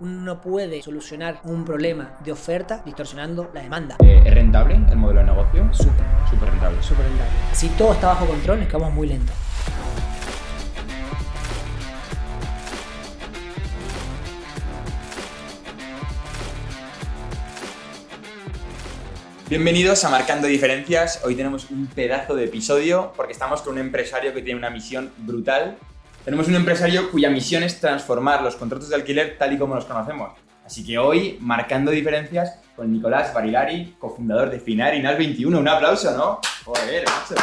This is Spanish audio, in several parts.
uno puede solucionar un problema de oferta distorsionando la demanda. Eh, ¿Es rentable el modelo de negocio? Súper, Súper rentable. súper rentable. Si todo está bajo control, nos quedamos muy lentos. Bienvenidos a Marcando Diferencias. Hoy tenemos un pedazo de episodio porque estamos con un empresario que tiene una misión brutal. Tenemos un empresario cuya misión es transformar los contratos de alquiler tal y como los conocemos. Así que hoy, Marcando Diferencias con Nicolás Barilari, cofundador de Finar y NAS 21. Un aplauso, ¿no? Joder, macho.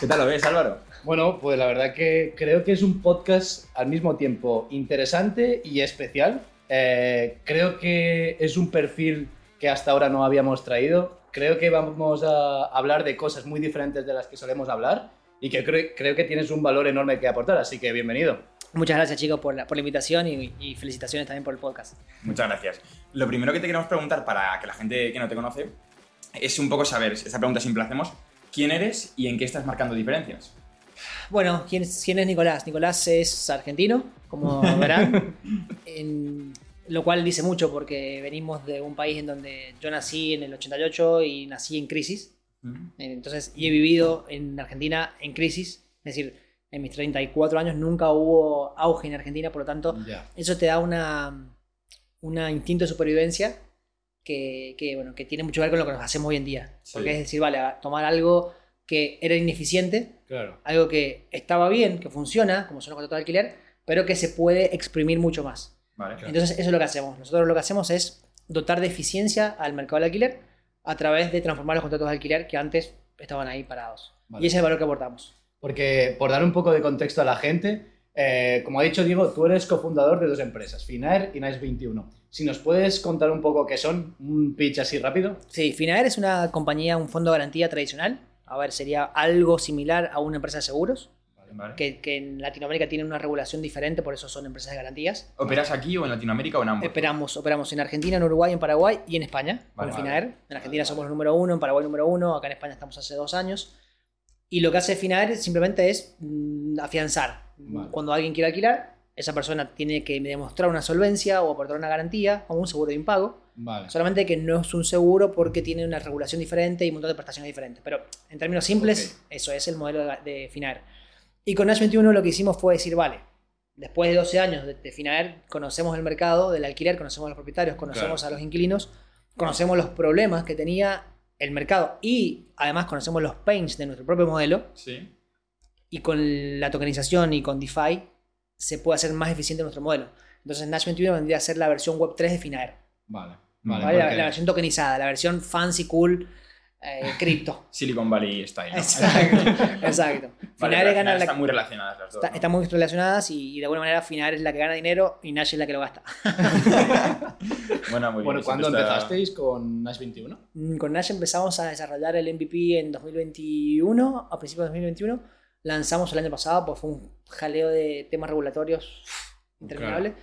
¿Qué tal lo ves, Álvaro? Bueno, pues la verdad que creo que es un podcast al mismo tiempo interesante y especial. Eh, creo que es un perfil que hasta ahora no habíamos traído. Creo que vamos a hablar de cosas muy diferentes de las que solemos hablar y que cre- creo que tienes un valor enorme que aportar, así que bienvenido. Muchas gracias chicos por la, por la invitación y, y felicitaciones también por el podcast. Muchas gracias. Lo primero que te queremos preguntar para que la gente que no te conoce es un poco saber, esa pregunta siempre hacemos, ¿quién eres y en qué estás marcando diferencias? Bueno, ¿quién, es- quién es Nicolás? Nicolás es argentino, como verán, en- lo cual dice mucho porque venimos de un país en donde yo nací en el 88 y nací en crisis. Entonces, y he vivido en Argentina en crisis, es decir, en mis 34 años nunca hubo auge en Argentina, por lo tanto, Ya. eso te da una, una instinto de supervivencia que, que, bueno, que tiene mucho que ver con lo que nos hacemos hoy en día. Sí. Porque es decir, vale, tomar algo que era ineficiente, Claro. algo que estaba bien, que funciona, como son los contratos de alquiler, pero que se puede exprimir mucho más. Vale. Entonces, eso es lo que hacemos. Nosotros lo que hacemos es dotar de eficiencia al mercado del alquiler a través de transformar los contratos de alquiler que antes estaban ahí parados. Vale. Y ese es el valor que aportamos. Porque, por dar un poco de contexto a la gente, eh, como ha dicho Diego, tú eres cofundador de dos empresas, Finair y Nice21. Si nos puedes contar un poco qué son, un pitch así rápido. Sí, Finaer es una compañía, un fondo de garantía tradicional. A ver, sería algo similar a una empresa de seguros, Vale. que, que en Latinoamérica tienen una regulación diferente, por eso son empresas de garantías. ¿Operas aquí o en Latinoamérica o en ambos? Operamos, operamos en Argentina, en Uruguay, en Paraguay y en España Vale, con vale. Finaer. En Argentina somos el número uno, en Paraguay número uno, acá en España estamos hace dos años. Y lo que hace Finaer simplemente es mm, afianzar. Vale. Cuando alguien quiere alquilar, esa persona tiene que demostrar una solvencia o aportar una garantía o un seguro de impago. Vale. Solamente que no es un seguro porque tiene una regulación diferente y un montón de prestaciones diferentes. Pero en términos simples, Ok. eso es el modelo de, de Finaer. Y con Nash 21 lo que hicimos fue decir, vale, después de 12 años de, de conocemos el mercado del alquiler, conocemos a los propietarios, conocemos a los inquilinos, conocemos los problemas que tenía el mercado y además conocemos los pains de nuestro propio modelo. Sí. Y con la tokenización y con DeFi se puede hacer más eficiente nuestro modelo. Entonces Nash 21 vendría a ser la versión web 3 de Finaer. Vale. Vale, ¿vale? La, porque- la versión tokenizada, la versión fancy, cool, eh, cripto. Silicon Valley style. ¿no? Exacto. Exacto. Vale, Finares gana la- están muy relacionadas las dos. está- ¿no? están muy relacionadas y, y de alguna manera Finares es la que gana dinero y Nash es la que lo gasta. Bueno, muy bien. Bueno, ¿cuándo siempre está- empezasteis con Nice21? Mm, Con Nash empezamos a desarrollar el MVP en 2021, a principios de 2021. Lanzamos el año pasado, pues fue un jaleo de temas regulatorios interminable.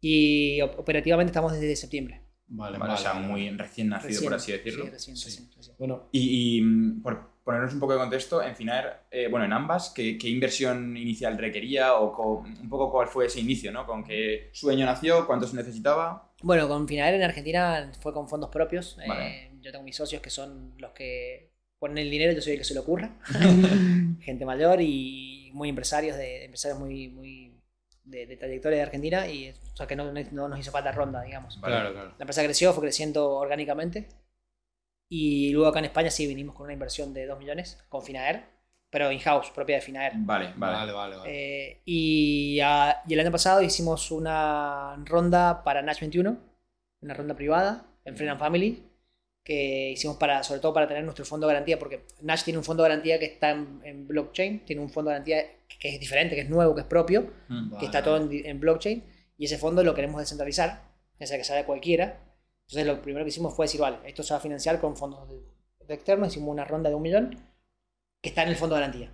Y op- operativamente estamos desde septiembre. Vale, Vale, o sea, muy recién nacido, Recién. por así decirlo. Sí, recién, Sí. recién, recién. Bueno, Y, y, mm, por ponernos un poco de contexto, en Finaer, eh, bueno, en ambas, ¿qué, qué inversión inicial requería o co- un poco cuál fue ese inicio, ¿no? ¿Con qué sueño nació? ¿Cuánto se necesitaba? Bueno, con Finaer en Argentina fue con fondos propios. Vale. Eh, yo tengo mis socios que son los que ponen el dinero, yo soy el que se le ocurra. Gente mayor y muy empresarios, de, empresarios muy, muy de, de trayectoria de Argentina, y o sea que no, no nos hizo falta ronda, digamos. Claro, claro. La empresa creció, fue creciendo orgánicamente. Y luego acá en España sí vinimos con una inversión de 2 millones con Finaer, pero in-house, propia de Finaer. Vale, vale. Vale, vale, vale. Eh, y, ah, y el año pasado hicimos una ronda para Nash 21, una ronda privada en Friend and Family, que hicimos para, sobre todo para tener nuestro fondo de garantía, porque Nash tiene un fondo de garantía que está en, en blockchain, tiene un fondo de garantía que es diferente, que es nuevo, que es propio, Mm. Vale, que está todo en, en blockchain, y ese fondo lo queremos descentralizar, ya sea que sea de cualquiera. Entonces lo primero que hicimos fue decir, vale, esto se va a financiar con fondos de, de externos, hicimos una ronda de un millón que está en el fondo de garantía.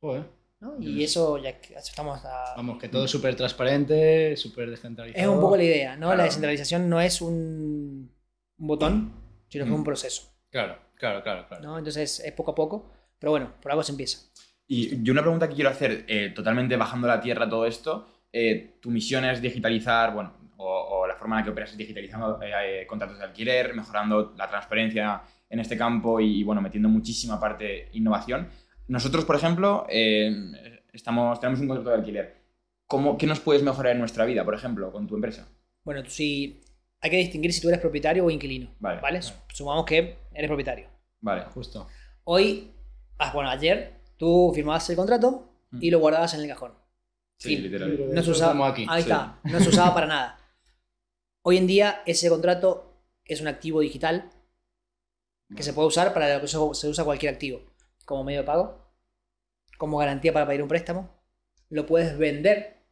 Joder. ¿no? Y eso ya estamos a, Vamos, que todo es súper transparente, súper descentralizado. Es un poco la idea, ¿no? La Claro. descentralización no es un, un botón, sino que es Mm. un proceso, Claro, claro, claro, claro. ¿no? Entonces es poco a poco, pero bueno, por algo se empieza. Y yo una pregunta que quiero hacer, eh, totalmente bajando a la tierra todo esto, eh, tu misión es digitalizar, bueno, o, o la forma en la que operas digitalizando eh, contratos de alquiler, mejorando la transparencia en este campo y, bueno, metiendo muchísima parte innovación. Nosotros, por ejemplo, eh, estamos, tenemos un contrato de alquiler. ¿Cómo, ¿Qué nos puedes mejorar en nuestra vida, por ejemplo, con tu empresa? Bueno, sí. Hay que distinguir si tú eres propietario o inquilino. Vale. ¿Vale? Sumamos que eres propietario. Vale. Justo. Hoy, ah, bueno, ayer tú firmabas el contrato y lo guardabas en el cajón. Sí, Fin. literal. Libro de No se usaba. como aquí. Ahí sí. está. No se usaba para nada. Hoy en día, ese contrato es un activo digital que se puede usar para lo que se se usa cualquier activo. Como medio de pago, como garantía para pedir un préstamo. Lo puedes vender.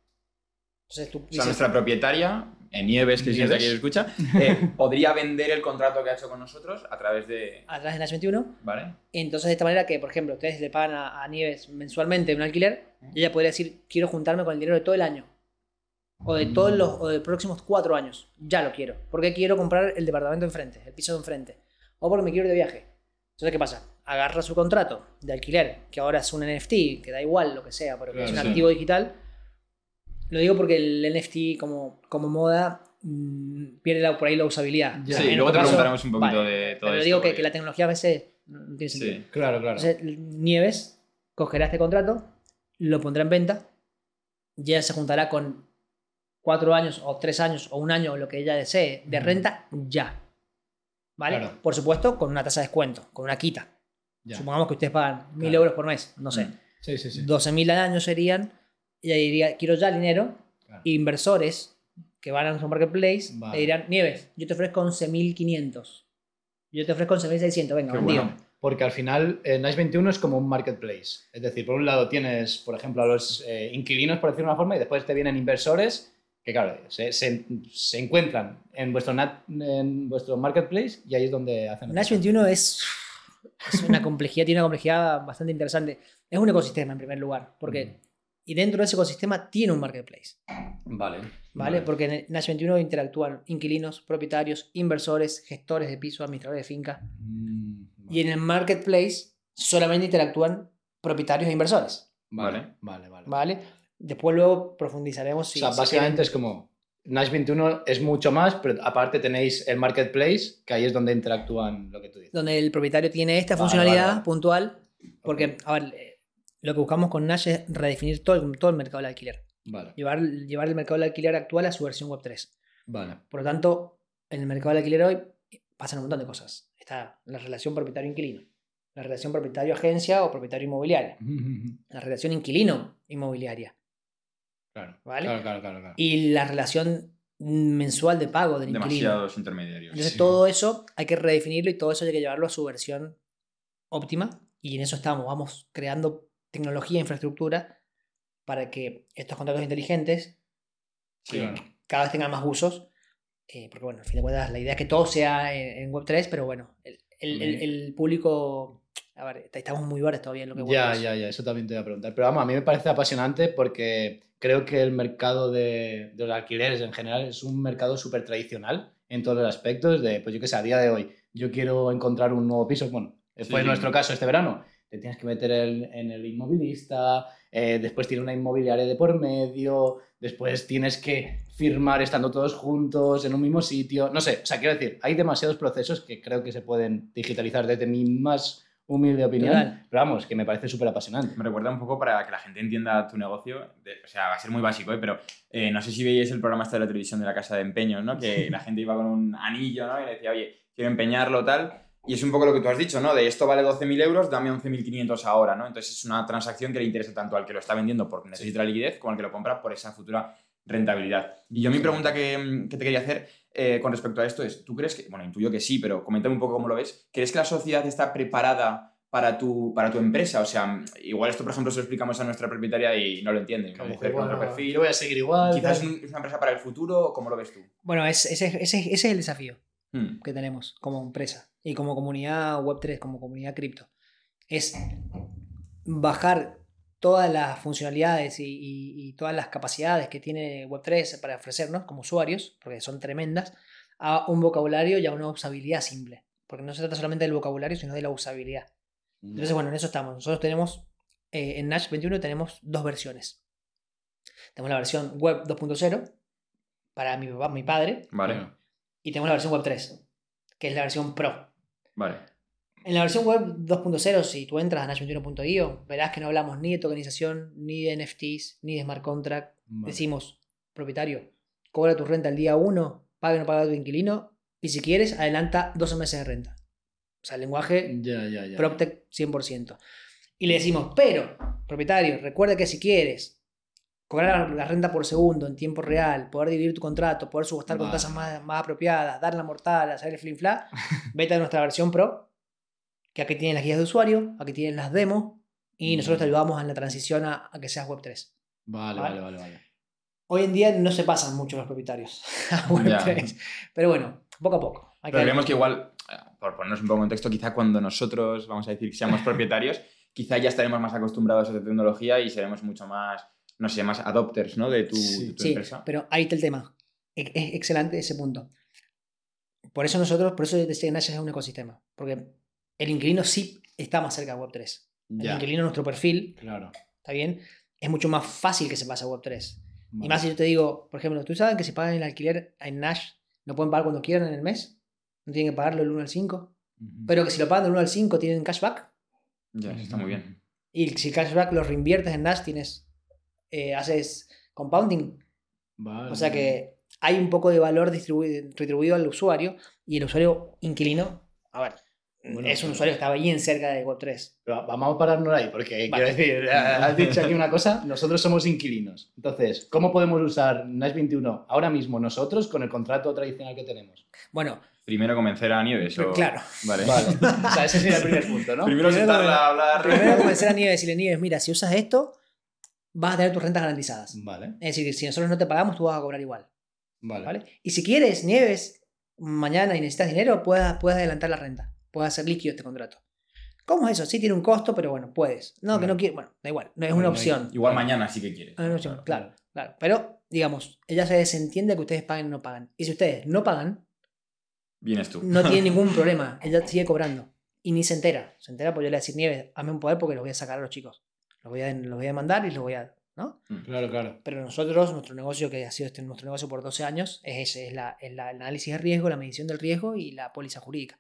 Entonces tú O sea, dices, nuestra propietaria, en Nieves, que si Nieves. aquí y escucha, eh, podría vender el contrato que ha hecho con nosotros a través de... a través de Nash 21. ¿Vale? Entonces, de esta manera que, por ejemplo, ustedes le pagan a, a Nieves mensualmente un alquiler, y ella podría decir, quiero juntarme con el dinero de todo el año. O de todos los, o de los próximos cuatro años. Ya lo quiero. Porque quiero comprar el departamento enfrente, el piso de enfrente. O porque me quiero ir de viaje. Entonces, ¿qué pasa? Agarra su contrato de alquiler, que ahora es un NFT, que da igual lo que sea, pero que es un sí. activo digital. Lo digo porque el NFT como, como moda mm, pierde la- por ahí la usabilidad. Ya. Sí, En luego te caso- preguntaremos un poquito Vale, de todo Pero esto. digo que, la tecnología a veces no tiene sentido. Sí. Claro, claro. Entonces, Nieves cogerá este contrato, lo pondrá en venta, y ella se juntará con cuatro años o tres años o un año o lo que ella desee de renta ya. ¿Vale? Claro. Por supuesto, con una tasa de descuento, con una quita. Ya. Supongamos que ustedes pagan mil Claro. euros por mes, no sé. Sí, sí, sí. 12.000 al año serían. Ella diría, quiero ya dinero. Claro. Inversores que van a su marketplace Vale. le dirán, Nieves, yo te ofrezco 11.500. Yo te ofrezco 11.600, venga, bueno. Porque al final, eh, Nice 21 es como un marketplace. Es decir, por un lado tienes, por ejemplo, a los eh, inquilinos, por decirlo de una forma, y después te vienen inversores que, claro, se, se- se encuentran en vuestro, nat- en vuestro marketplace y ahí es donde hacen. Nash 21 es, es una complejidad, tiene una complejidad bastante interesante. Es un ecosistema en primer lugar, porque y dentro de ese ecosistema tiene un marketplace, Vale. ¿vale? Porque en Nash 21 interactúan inquilinos, propietarios, inversores, gestores de piso, administradores de finca. Mm, Y en el marketplace solamente interactúan propietarios e inversores, Vale, vale, vale. ¿vale? Después luego profundizaremos si, o sea, si básicamente quieren- es como. Nash 21 es mucho más, pero aparte tenéis el marketplace, que ahí es donde interactúan lo que tú dices. donde el propietario tiene esta Vale, funcionalidad vale, vale. puntual, porque, a ver, eh, lo que buscamos con Nash es redefinir todo el, todo el mercado del alquiler. Vale, llevar, llevar el mercado del alquiler actual a su versión web 3. vale. Por lo tanto, en el mercado del alquiler hoy pasan un montón de cosas. Está la relación propietario-inquilino, la relación propietario-agencia o propietario-inmobiliaria, la relación inquilino-inmobiliaria Claro, Vale. claro, claro, claro, claro. y la relación mensual de pago del inquilino. Demasiados intermediarios. Entonces Sí. todo eso hay que redefinirlo y todo eso hay que llevarlo a su versión óptima y en eso estamos. Vamos creando tecnología e infraestructura para que estos contratos inteligentes Sí, Claro. cada vez tengan más usos. eh, porque bueno, al fin de cuentas la idea es que todo sea en, en Web3, pero bueno, el, el- el- el público... A ver, estamos muy verdes todavía en lo que Ya, Web3. ya, ya, eso también te voy a preguntar. Pero vamos, a mí me parece apasionante porque creo que el mercado de, de los alquileres en general es un mercado súper tradicional en todos los aspectos. De, pues yo que sé, a día de hoy, yo quiero encontrar un nuevo piso. Bueno, fue sí. nuestro caso este verano. Te tienes que meter el- en el inmovilista, eh, después tiene una inmobiliaria de por medio, después tienes que firmar estando todos juntos en un mismo sitio. No sé, o sea, quiero decir, hay demasiados procesos que creo que se pueden digitalizar desde mi más humilde opinión. Total. Pero vamos, que me parece súper apasionante. Me recuerda un poco para que la gente entienda tu negocio. de- o sea, va a ser muy básico, ¿eh? pero eh, no sé si veíais el programa este de la televisión de la casa de empeños, ¿no? Que la gente iba con un anillo, ¿no? Y le decía, oye, quiero empeñarlo, tal. Y es un poco lo que tú has dicho, ¿no? De esto vale 12.000 euros, dame 11.500 ahora, ¿no? Entonces es una transacción que le interesa tanto al que lo está vendiendo porque necesita la liquidez como al que lo compra por esa futura rentabilidad. Y yo mi pregunta que, mm, que te quería hacer eh, con respecto a esto es, ¿tú crees que, bueno, intuyo que sí, pero coméntame un poco cómo lo ves, ¿crees que la sociedad está preparada para tu, para tu empresa? O sea, igual esto, por ejemplo, se lo explicamos a nuestra propietaria y no lo entiende. Una mujer con otro perfil. Yo voy a seguir igual. Quizás es, tal. es una empresa para el futuro, ¿cómo lo ves tú? Bueno, es- ese, ese- ese es el desafío Hmm. que tenemos como empresa y como comunidad Web3, como comunidad cripto. Es bajar todas las funcionalidades y, y- y todas las capacidades que tiene Web3 para ofrecernos como usuarios, porque son tremendas, a un vocabulario y a una usabilidad simple. Porque no se trata solamente del vocabulario, sino de la usabilidad. Entonces, bueno, en eso estamos. Nosotros tenemos, eh, en Nash 21 tenemos dos versiones. Tenemos la versión web 2.0, para mi papá, mi padre, Vale, y tenemos la versión web 3, que es la versión Pro. vale. En la versión web 2.0, si tú entras a nash21.io, verás que no hablamos ni de tokenización, ni de NFTs, ni de smart contract. Vale. Decimos, propietario, cobra tu renta el día 1, paga o no paga tu inquilino, y si quieres, adelanta 12 meses de renta. O sea, el lenguaje Ya, ya, ya. PropTech 100%. Y le decimos, pero, propietario, recuerda que si quieres cobrar la renta por segundo en tiempo real, poder dividir tu contrato, poder subastar con tasas más, más apropiadas, dar la mortal, hacer el flin fla, vete a nuestra versión Pro, que aquí tienes las guías de usuario, aquí tienes las demos, y nosotros te Mm. ayudamos en la transición a, a que seas Web 3. Vale, Vale. vale, vale. Hoy en día no se pasan mucho los propietarios a Web Ya. 3, pero bueno, poco a poco. Hay Pero creemos que igual, eh, por ponernos un poco en contexto, quizá cuando nosotros, vamos a decir, seamos propietarios, quizá ya estaremos más acostumbrados a esta tecnología y seremos mucho más, no sé, más adopters, ¿no? De tu, Sí. de tu Sí, empresa. pero ahí está el tema. E- Es excelente ese punto. Por eso nosotros, por eso Nash es un ecosistema. Porque el inquilino sí está más cerca de Web3. El Ya, inquilino, nuestro perfil, claro. ¿está bien? Es mucho más fácil que se pase a Web3. Y Vale. más si yo te digo, por ejemplo, ¿tú sabes que si pagan el alquiler en Nash, lo pueden pagar cuando quieran en el mes? No tienen que pagarlo el 1 al 5. Ujú. Pero que si lo pagan del 1 al 5 tienen cashback. Ya, eso está muy bien. Y si el cashback lo reinviertes en Nash, tienes, eh, haces compounding. Vale. O sea que hay un poco de valor distribuido, retribuido al usuario y el usuario inquilino, a ver, Bueno, es un usuario que está bien cerca de Web3. Pero vamos a pararnos ahí, porque Vale. quiero decir, has dicho aquí una cosa, nosotros somos inquilinos. Entonces, ¿cómo podemos usar Nash 21 ahora mismo nosotros con el contrato tradicional que tenemos? Bueno, Primero convencer a Nieves o... claro. Vale. Vale. o sea, ese sería el primer punto, ¿no? Primero Primero sentarla a hablar... Primero comenzar a Nieves y decirle, Nieves, mira, si usas esto, vas a tener tus rentas garantizadas. Vale, Es decir, si nosotros no te pagamos, tú vas a cobrar igual. vale. ¿vale? Y si quieres, Nieves, mañana y necesitas dinero, puedes, puedes adelantar la renta. Puedes hacer líquido este contrato. ¿Cómo es eso? Sí tiene un costo, pero bueno, puedes. No, que no Vale. quieres. Bueno, da igual, no es Bueno, una no opción. Igual mañana sí que quieres. Es una opción, claro, claro. Pero, digamos, ella se desentiende que ustedes paguen o no pagan. Y si ustedes no pagan, Vienes tú. no tiene ningún problema. Ella sigue cobrando. Y ni se entera. Se entera porque yo le voy a decir, Nieves, hazme un poder porque los voy a sacar a los chicos. Los voy a, los voy a mandar y los voy a. ¿no? Claro, claro. Pero nosotros, nuestro negocio, que ha sido este, nuestro negocio por 12 años, es ese, es, la, es la- el análisis de riesgo, la medición del riesgo y la póliza jurídica.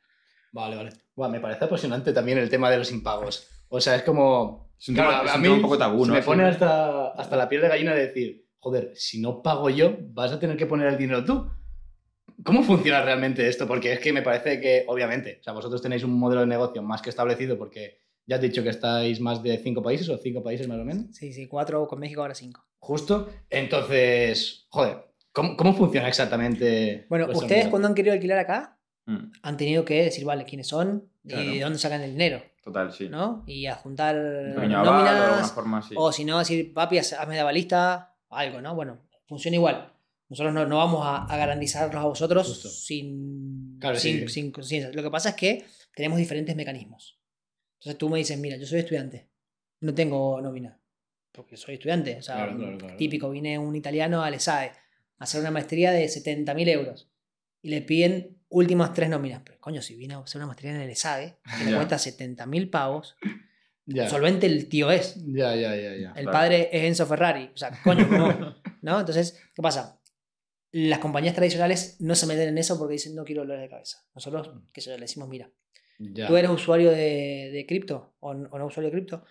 Vale, vale. Buah, me parece apasionante también el tema de los impagos. O sea, es como... Es un tema- es un tema un poco tabú, ¿no? me pone hasta, hasta la piel de gallina de decir, joder, si no pago yo, vas a tener que poner el dinero tú. ¿Cómo funciona realmente esto? Porque es que me parece que, obviamente, o sea, vosotros tenéis un modelo de negocio más que establecido porque ya has dicho que estáis más de cinco países o cinco países más o menos. Sí, sí, cuatro con México, ahora cinco. Justo. Entonces, joder, ¿cómo, cómo funciona exactamente? Bueno, ustedes cuando han querido alquilar acá, Mm, han tenido que decir, vale, quiénes son Claro. y de dónde sacan el dinero, Total, sí. ¿no? Y nóminas, forma, sí. o si no, decir, papi, haz- hazme de balista, algo, ¿no? Bueno, funciona igual. Nosotros no, no vamos a, a garantizarlos a vosotros sin, Claro, sin, sí. sin conciencia. Lo que pasa es que tenemos diferentes mecanismos. Entonces tú me dices, mira, yo soy estudiante, no tengo nómina, porque soy estudiante. O sea, Claro, claro, claro. típico, viene un italiano al ESAE a hacer una maestría de 70.000 euros y le piden últimas tres nóminas. Pero coño, si viene a hacer una maestría en el ESAE, que le cuesta 70.000 pavos, Ya, solvente el tío es. ya, ya, ya. ya. El padre es Enzo Ferrari. O sea, coño, ¿cómo? ¿no? Entonces, ¿qué pasa? Las compañías tradicionales no se meten en eso porque dicen no quiero dolores de cabeza. Nosotros, que se le decimos, mira, Ya. tú eres usuario de, de cripto o, no usuario de cripto,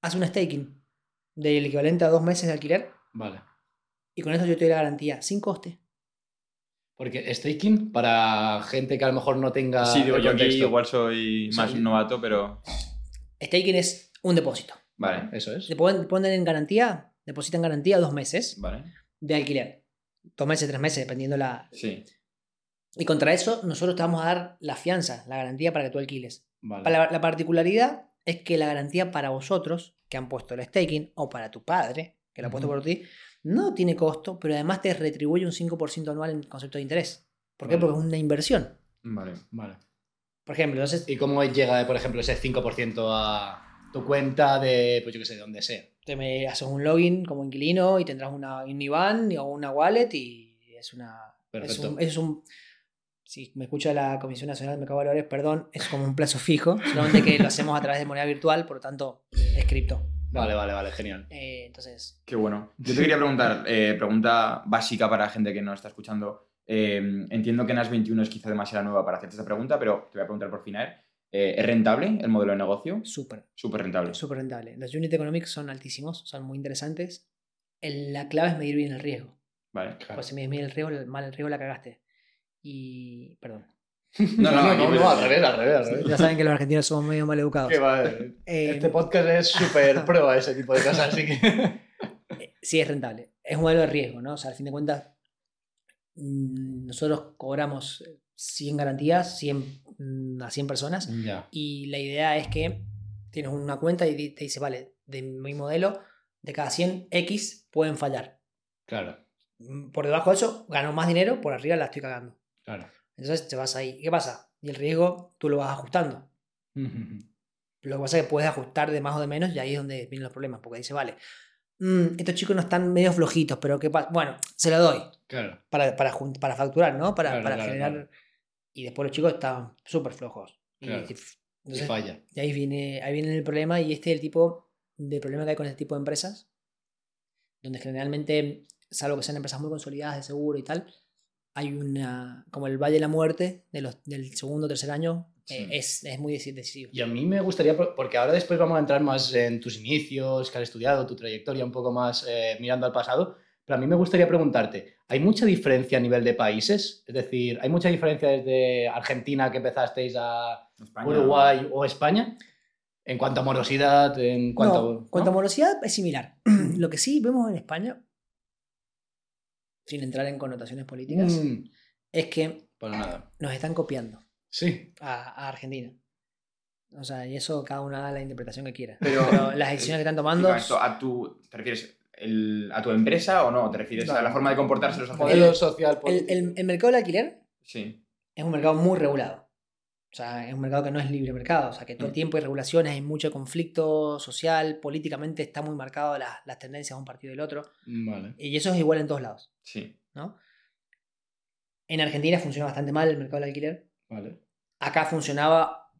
haz un staking del equivalente a dos meses de alquiler Vale. y con eso yo te doy la garantía sin coste. Porque staking, para gente que a lo mejor no tenga. Sí, digo, yo aquí igual soy más novato, pero... Staking es un depósito. Vale, Eso es. Te ponen, ponen en garantía, depositan garantía dos meses vale. de alquiler. Dos meses, tres meses, dependiendo la... Sí. Y contra eso nosotros te vamos a dar la fianza, la garantía para que tú alquiles. Vale. La, la particularidad es que la garantía para vosotros, que han puesto el staking, o para tu padre, que lo ha puesto por ti, no tiene costo, pero además te retribuye un 5% anual en concepto de interés. ¿Por qué? Porque es una inversión. Vale. Vale. Por ejemplo, entonces ¿Y cómo llega, por ejemplo, ese 5% a tu cuenta de, pues yo qué sé, de donde sea? te me haces un login como inquilino y tendrás una, un IBAN o una wallet y es una... Es Perfecto. un, es un- si me escucha la Comisión Nacional de Mercado de Valores, perdón, es como un plazo fijo, solamente que lo hacemos a través de moneda virtual, por lo tanto es cripto. Vale, vale, vale, genial. Eh, entonces, Qué bueno. Yo te quería preguntar, eh, pregunta básica para la gente que no está escuchando. Eh, entiendo que NAS 21 es quizá demasiado nueva para hacerte esta pregunta, pero te voy a preguntar por final. Eh, ¿Es rentable el modelo de negocio? súper, Súper rentable. súper rentable. Los unit economics son altísimos, son muy interesantes. El- la clave es medir bien el riesgo. Vale. Pues si mides bien el riesgo, mal el riesgo la cagaste. Y, perdón. No, no, no, no, al revés, al revés, al revés. Ya saben que los argentinos somos medio mal educados. Va, Eh, Este podcast es súper pro a ese tipo de cosas, así que. eh, sí es rentable. Es un modelo de riesgo, ¿no? O sea, al fin de cuentas, mm, nosotros cobramos 100 garantías 100, mm, a 100 personas y la idea es que tienes una cuenta y te dice, vale, de mi modelo, de cada 100 X pueden fallar. Claro, Mm, Por debajo de eso, gano más dinero, por arriba la estoy cagando. Claro. Entonces te vas ahí. ¿Qué pasa? Y el riesgo tú lo vas ajustando. Lo que pasa es que puedes ajustar de más o de menos y ahí es donde vienen los problemas, porque dice, vale, mm, estos chicos no están medio flojitos, pero ¿qué pasa? Bueno, se lo doy Claro. para, para, para facturar, ¿no? Para, Claro, para claro, generar... claro. Y después los chicos estaban súper flojos. Y, Claro. y- entonces, falla. y ahí viene, ahí viene el problema y este es el tipo de problema que hay con este tipo de empresas, donde generalmente, salvo que sean empresas muy consolidadas de seguro y tal, hay una, como el valle de la muerte de los, del segundo o tercer año, eh, es, es muy deci- decisivo. Y a mí me gustaría, porque ahora después vamos a entrar más en tus inicios, que has estudiado, tu trayectoria, un poco más eh, mirando al pasado, pero a mí me gustaría preguntarte, ¿hay mucha diferencia a nivel de países? Es decir, ¿hay mucha diferencia desde Argentina que empezasteis a España- Uruguay o España? En cuanto a morosidad, en cuanto... no, cuanto a morosidad es similar. Lo que sí vemos en España, sin entrar en connotaciones políticas, Mm, es que para nada. nos están copiando Sí. a, a Argentina. O sea, y eso cada uno haga la interpretación que quiera. Pero- Pero las decisiones que están tomando... Esto, ¿a tu, ¿Te refieres el- a tu empresa o no? ¿Te refieres No. a la forma de comportarse los Modelo social El, el- el mercado del alquiler Sí. es un mercado muy regulado. O sea, es un mercado que no es libre mercado. O sea, que todo el Mm. tiempo hay regulaciones, hay mucho conflicto social, políticamente está muy marcado las, las tendencias de un partido y del otro. Vale. Y eso es igual en todos lados, Sí. ¿no? En Argentina funciona bastante mal el mercado del alquiler. Vale. Acá funcionaba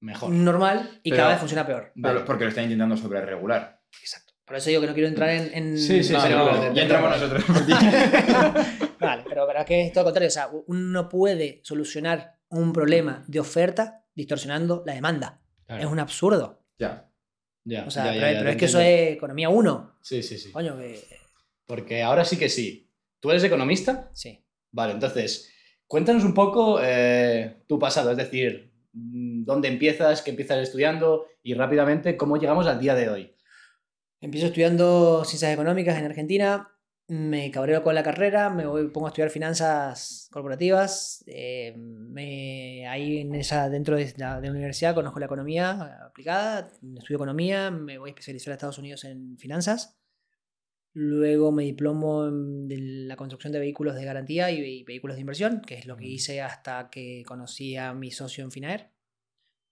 Mejor. normal y Pero- cada vez funciona peor. Pero Vale. porque lo están intentando sobre regular. Exacto. Por eso digo que no quiero entrar en... en- Sí, sí, No, sí, no, ya entramos nosotros. vale, pero, pero que es todo lo contrario. O sea, uno puede solucionar un problema de oferta distorsionando la demanda. Claro. Es un absurdo. ya. Ya, O sea, ya, ya, pero, ya, pero te es que eso es economía 1. Sí, sí, sí. Coño, que. Porque ahora sí que sí. ¿Tú eres economista? Sí. Vale, entonces, cuéntanos un poco eh, tu pasado, es decir, mm, dónde empiezas, qué empiezas estudiando y rápidamente cómo llegamos al día de hoy. Empiezo estudiando ciencias económicas en Argentina. Me cabreo con la carrera, me voy, pongo a estudiar finanzas corporativas. eh, me, ahí en esa, dentro de la, de la universidad conozco la economía aplicada, estudio economía, me voy a especializar a Estados Unidos en finanzas. Luego me diplomo en de la construcción de vehículos de garantía y, y vehículos de inversión, que es lo que hice hasta que conocí a mi socio en Finaer,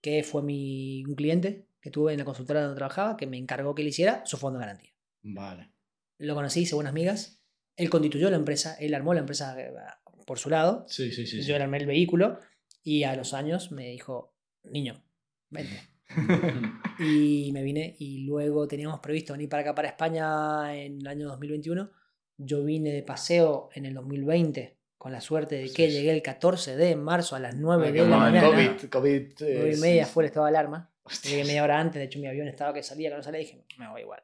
que fue mi, un cliente que tuve en la consultora donde trabajaba, que me encargó que le hiciera su fondo de garantía. Vale. Lo conocí, hice buenas migas. Él constituyó la empresa, él armó la empresa eh, por su lado. Sí, sí, sí. Yo le armé el vehículo y a los años me dijo, niño, vente. Y me vine y luego teníamos previsto venir para acá, para España, en el año 2021. Yo vine de paseo en el 2020 con la suerte de que Sí. llegué el 14 de marzo a las 9 Ay, de la mañana. COVID, COVID. eh, 9 y sí, media sí. fuera estaba alarma. Hostias, Llegué media hora antes, de hecho mi avión estaba que salía, que no salía, y dije, me voy igual.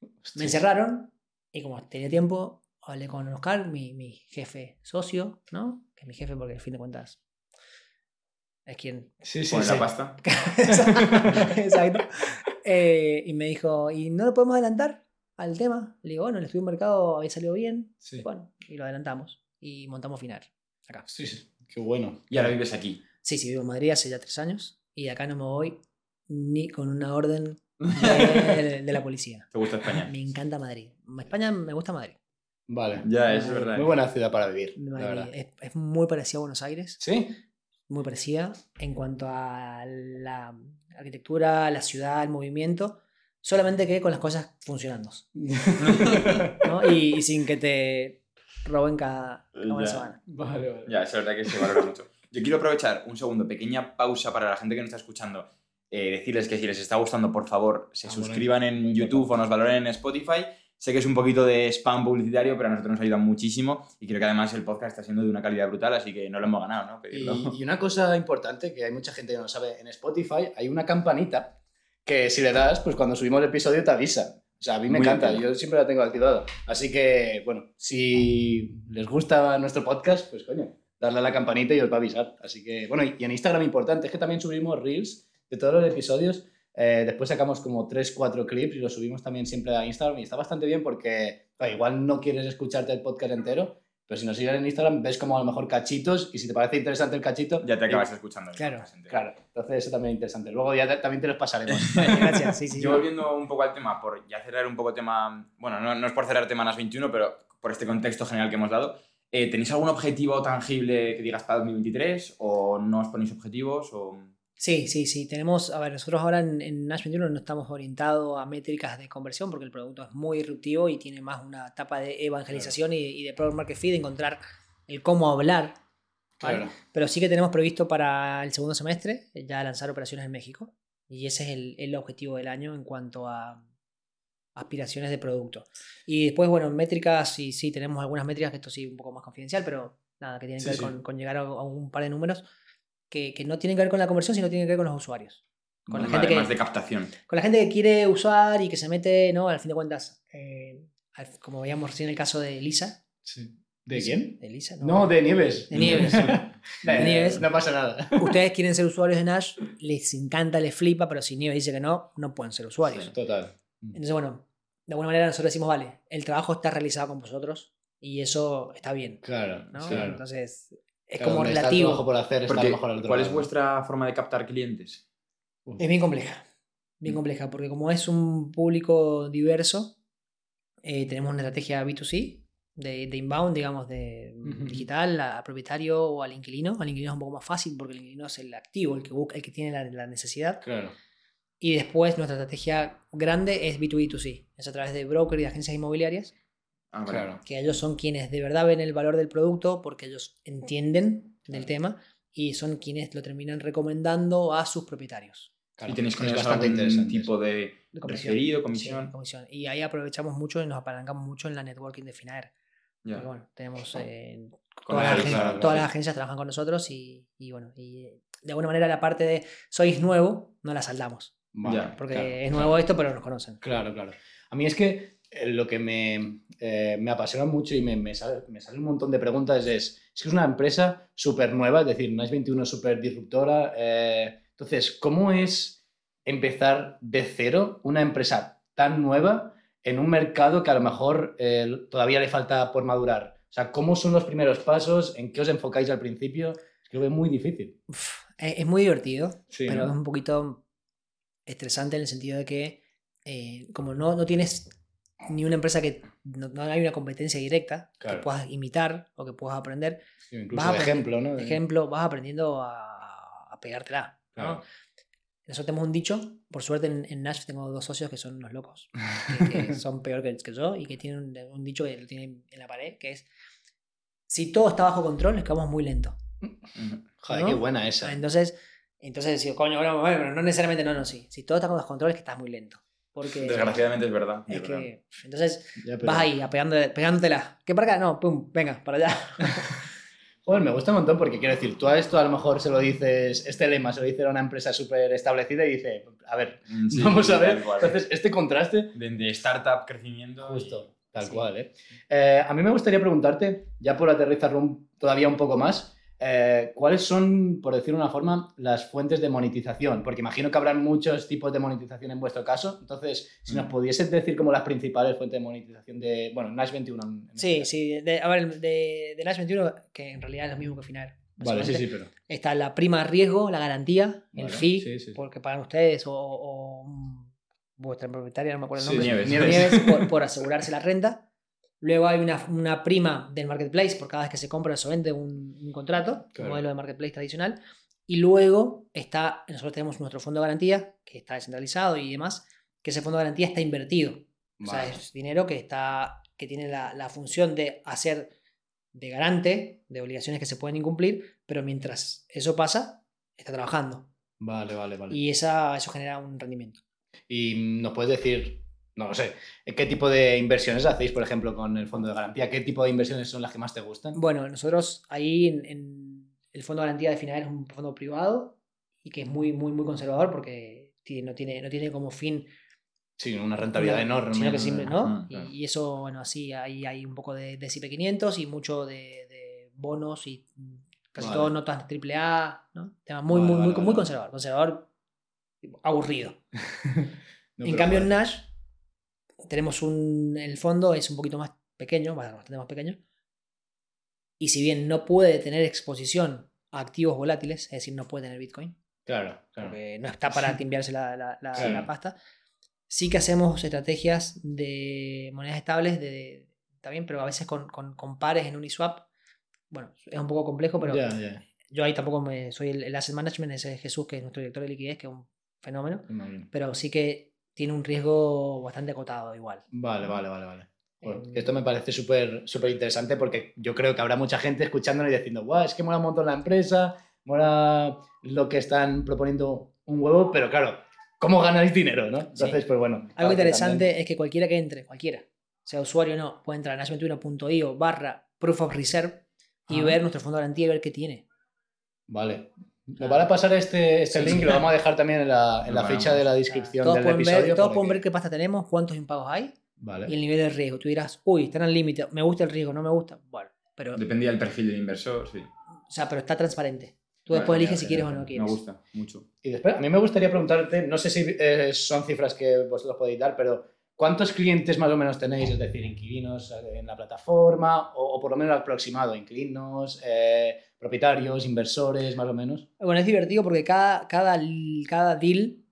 hostias. Me encerraron y como tenía tiempo, hablé con Oscar, mi, mi jefe socio, ¿no? Que es mi jefe porque al fin de cuentas es quien... Sí, sí, sí. la pasta. Exacto. Eh, y me dijo, ¿y no lo podemos adelantar al tema? Le digo, bueno, el estudio de mercado había salido bien. Sí. Bueno, y lo adelantamos y montamos final acá. Sí, sí. Qué bueno. Y ahora vives aquí. Sí, sí, vivo en Madrid hace ya tres años y de acá no me voy ni con una orden de, de la policía. ¿Te gusta España? Me encanta Madrid. España me gusta Madrid. Vale. Ya, eso es verdad. Muy buena ciudad para vivir, la. Es, es muy parecida a Buenos Aires, ¿Sí? muy parecida en cuanto a la arquitectura, la ciudad, el movimiento, solamente que con las cosas funcionando, ¿no? y, y sin que te roben cada, cada una Ya. semana. vale, vale. Ya, es verdad que se valora mucho. Yo quiero aprovechar un segundo, pequeña pausa para la gente que nos está escuchando. Eh, decirles que si les está gustando, por favor, se Ah, bueno, suscriban en YouTube o nos valoren en Spotify. Sé que es un poquito de spam publicitario, pero a nosotros nos ayuda muchísimo y creo que además el podcast está siendo de una calidad brutal, así que no lo hemos ganado, ¿no? Pedirlo. Y, y una cosa importante que hay mucha gente que no sabe, en Spotify hay una campanita que si le das, pues cuando subimos el episodio te avisa. O sea, a mí me Muy encanta, yo siempre la tengo activada. Así que, bueno, si les gusta nuestro podcast, pues coño, darle a la campanita y os va a avisar. Así que, bueno, y en Instagram importante es que también subimos reels de todos los episodios. Eh, después sacamos como 3-4 clips y los subimos también siempre a Instagram y está bastante bien porque claro, igual no quieres escucharte el podcast entero, pero si nos sigues en Instagram ves como a lo mejor cachitos y si te parece interesante el cachito, Ya te acabas escuchando. el Claro, podcast. Claro, entonces eso también es interesante. Luego ya te- también te los pasaremos. Gracias, sí, sí. Yo volviendo un poco al tema, por ya cerrar un poco tema, bueno, no, no es por cerrar tema NAS 21, pero por este contexto general que hemos dado, eh, ¿tenéis algún objetivo tangible que digas para 2023 o no os ponéis objetivos? O... Sí, sí, sí. Tenemos, a ver, nosotros ahora en, en Nash 21 no estamos orientados a métricas de conversión porque el producto es muy disruptivo y tiene más una etapa de evangelización y, y de product market fit, de encontrar el cómo hablar. ¿vale? Claro. Pero sí que tenemos previsto para el segundo semestre eh, ya lanzar operaciones en México y ese es el, el objetivo del año en cuanto a aspiraciones de producto. Y después, bueno, en métricas, sí, sí, tenemos algunas métricas que esto sí un poco más confidencial, pero nada, que tienen Sí, que ver sí. con, con llegar a, a un par de números que, que no tienen que ver con la conversión, sino tienen que ver con los usuarios. Con la, Vale, gente que, más de captación. con la gente que quiere usar y que se mete, ¿no? Al fin de cuentas, eh, al- como veíamos recién el caso de Lisa. ¿De quién? De Lisa, No, de Nieves. De Nieves. De Nieves. No pasa nada. Ustedes quieren ser usuarios de Nash, les encanta, les flipa, pero si Nieves dice que no, no pueden ser usuarios. Total. Entonces, bueno, de alguna manera nosotros decimos, vale, el trabajo está realizado con vosotros y eso está bien, Claro, ¿no? claro. Entonces, es Claro, como está relativo. trabajo por hacer está mejor al otro ¿Cuál es vuestra forma de captar clientes? Es bien compleja, bien Mm. compleja, porque como es un público diverso, eh, tenemos una estrategia B2C de, de inbound, digamos, de Ujú. digital a, a propietario o al inquilino. Al inquilino es un poco más fácil porque el inquilino es el activo, el que busca, el que tiene la, la necesidad. Claro. Y después nuestra estrategia grande es B2B2C, es a través de brokers y de agencias inmobiliarias, Ah, vale. Claro. que ellos son quienes de verdad ven el valor del producto porque ellos entienden del tema y son quienes lo terminan recomendando a sus propietarios. claro. ¿Y tenéis con ellos bastante algún interesante tipo de De comisión. referido, Sí, comisión? comisión. Y ahí aprovechamos mucho y nos apalancamos mucho en la networking de Finaer. Ya. Porque, bueno, tenemos eh, todas, la claro, todas las agencias trabajan con nosotros y, y bueno, y eh, de alguna manera la parte de sois nuevo no la saldamos. Vale, Ya, Porque claro, es claro. nuevo esto, pero nos conocen. Claro, claro. A mí es que lo que me, eh, me apasiona mucho y me, me sale, un montón de preguntas es, es que es una empresa súper nueva, es decir, Nice 21 es súper disruptora. eh, entonces, ¿cómo es empezar de cero una empresa tan nueva en un mercado que a lo mejor eh, todavía le falta por madurar? O sea, ¿cómo son los primeros pasos? ¿En qué os enfocáis al principio? Es que lo veo muy difícil. Uf, es, muy divertido, Sí, pero ¿no? es un poquito estresante en el sentido de que eh, como no, no tienes ni una empresa que no, no hay una competencia directa Claro. que puedas imitar o que puedas aprender, Sí, incluso vas de ejemplo, ¿no? de ejemplo, vas aprendiendo a, a pegártela. ¿no? Claro. Nosotros tenemos un dicho, por suerte en, en Nash tengo dos socios que son unos locos, que, que son peor que, que yo y que tienen un, un dicho que lo tienen en la pared, que es, si todo está bajo control, es que vamos muy lento. Joder, ¿no? qué buena esa. Entonces, entonces digo, coño, bueno, bueno, no necesariamente, no, no, sí. Si todo está bajo control es que estás muy lento. Porque Desgraciadamente es verdad. es es verdad. que, entonces Ya, pero- vas ahí pegándotela. ¿Qué para acá? No, pum, venga, para allá. Joder, me gusta un montón porque quiero decir, tú a esto a lo mejor se lo dices, este lema se lo dice a una empresa súper establecida y dice, a ver, Mm, sí, vamos a ver. cual. Entonces, este contraste, de, de startup, crecimiento. y- justo, tal Sí. cual, ¿eh? Eh, A mí me gustaría preguntarte, ya por aterrizarlo un- todavía un poco más, eh, ¿cuáles son, por decir una forma, las fuentes de monetización? Porque imagino que habrán muchos tipos de monetización en vuestro caso. Entonces, si nos Mm. pudieses decir como las principales fuentes de monetización de, bueno, Nash 21. en- este Sí, caso. sí. de- a ver, de, de Nash 21, que en realidad es lo mismo que Finar. Vale, sí, sí, pero... Está la prima de riesgo, la garantía, el Vale, fee, sí, sí. porque pagan ustedes o, o, vuestra propietaria, no me acuerdo el Sí, nombre, Nieves. Nieves, por, por asegurarse la renta. Luego hay una, una prima del marketplace por cada vez que se compra o se vende un, un contrato, Claro. un modelo de marketplace tradicional. Y luego está, nosotros tenemos nuestro fondo de garantía, que está descentralizado y demás, que ese fondo de garantía está invertido. O sea, es dinero que, está, que tiene la, la función de hacer de garante de obligaciones que se pueden incumplir, pero mientras eso pasa, está trabajando. Vale, vale, vale. Y esa, eso genera un rendimiento. Y nos puedes decir, no lo sé, ¿qué tipo de inversiones hacéis, por ejemplo, con el fondo de garantía? ¿Qué tipo de inversiones son las que más te gustan? Bueno, nosotros ahí en, en el fondo de garantía de Finaer es un fondo privado y que es muy, muy, muy conservador porque no, tiene, no tiene como fin Sí, una rentabilidad una- enorme. sino que simple, ¿no? Y- claro. y, eso, bueno, así ahí hay un poco de, de CP 500 y mucho de, de bonos y casi Vale. todo notas AAA, ¿no? Tema muy, Vale, muy, vale, muy, muy conservador. Conservador, aburrido. No, en cambio, en. Nash tenemos un. El fondo es un poquito más pequeño, bastante más pequeño. Y si bien no puede tener exposición a activos volátiles, es decir, no puede tener Bitcoin, Claro, claro. porque no está para timbiarse la, la- la- Claro. la pasta. Sí que hacemos estrategias de monedas estables, de, también, pero a veces con, con- con pares en Uniswap. Bueno, es un poco complejo, pero Ya, ya. yo ahí tampoco me, soy el, el asset management, ese es Jesús, que es nuestro director de liquidez, que es un fenómeno, pero sí que tiene un riesgo bastante acotado igual. Vale, vale, vale, vale. Bueno, Em, esto me parece súper súper interesante porque yo creo que habrá mucha gente escuchándolo y diciendo, guau, es que mola un montón la empresa, mola lo que están proponiendo un huevo, pero claro, ¿cómo ganáis dinero, no? Entonces, pues bueno. Algo que interesante también- es que cualquiera que entre, cualquiera, sea usuario o no, puede entrar a nash21.io barra proof of reserve y Ah. ver nuestro fondo de garantía y ver qué tiene. Vale. Nos van a pasar este, este Sí, link sí. y lo vamos a dejar también en la, en la Lo ficha de la descripción todos del pueden, episodio. ver, todos pueden ver qué pasta tenemos, cuántos impagos hay Vale. y el nivel de riesgo. Tú dirás, uy, están al límite, me gusta el riesgo, no me gusta. Bueno, pero, Dependía del perfil del inversor, sí. o sea, pero está transparente. Tú Bueno, después eliges si quieres o no Me quieres. gusta mucho. Y después, a mí me gustaría preguntarte, no sé si eh, son cifras que vosotros podéis dar, pero ¿cuántos clientes más o menos tenéis? Es decir, inquilinos eh, en la plataforma o, o por lo menos aproximado, inquilinos, eh, propietarios, inversores, más o menos. Bueno, es divertido porque cada, cada, cada deal,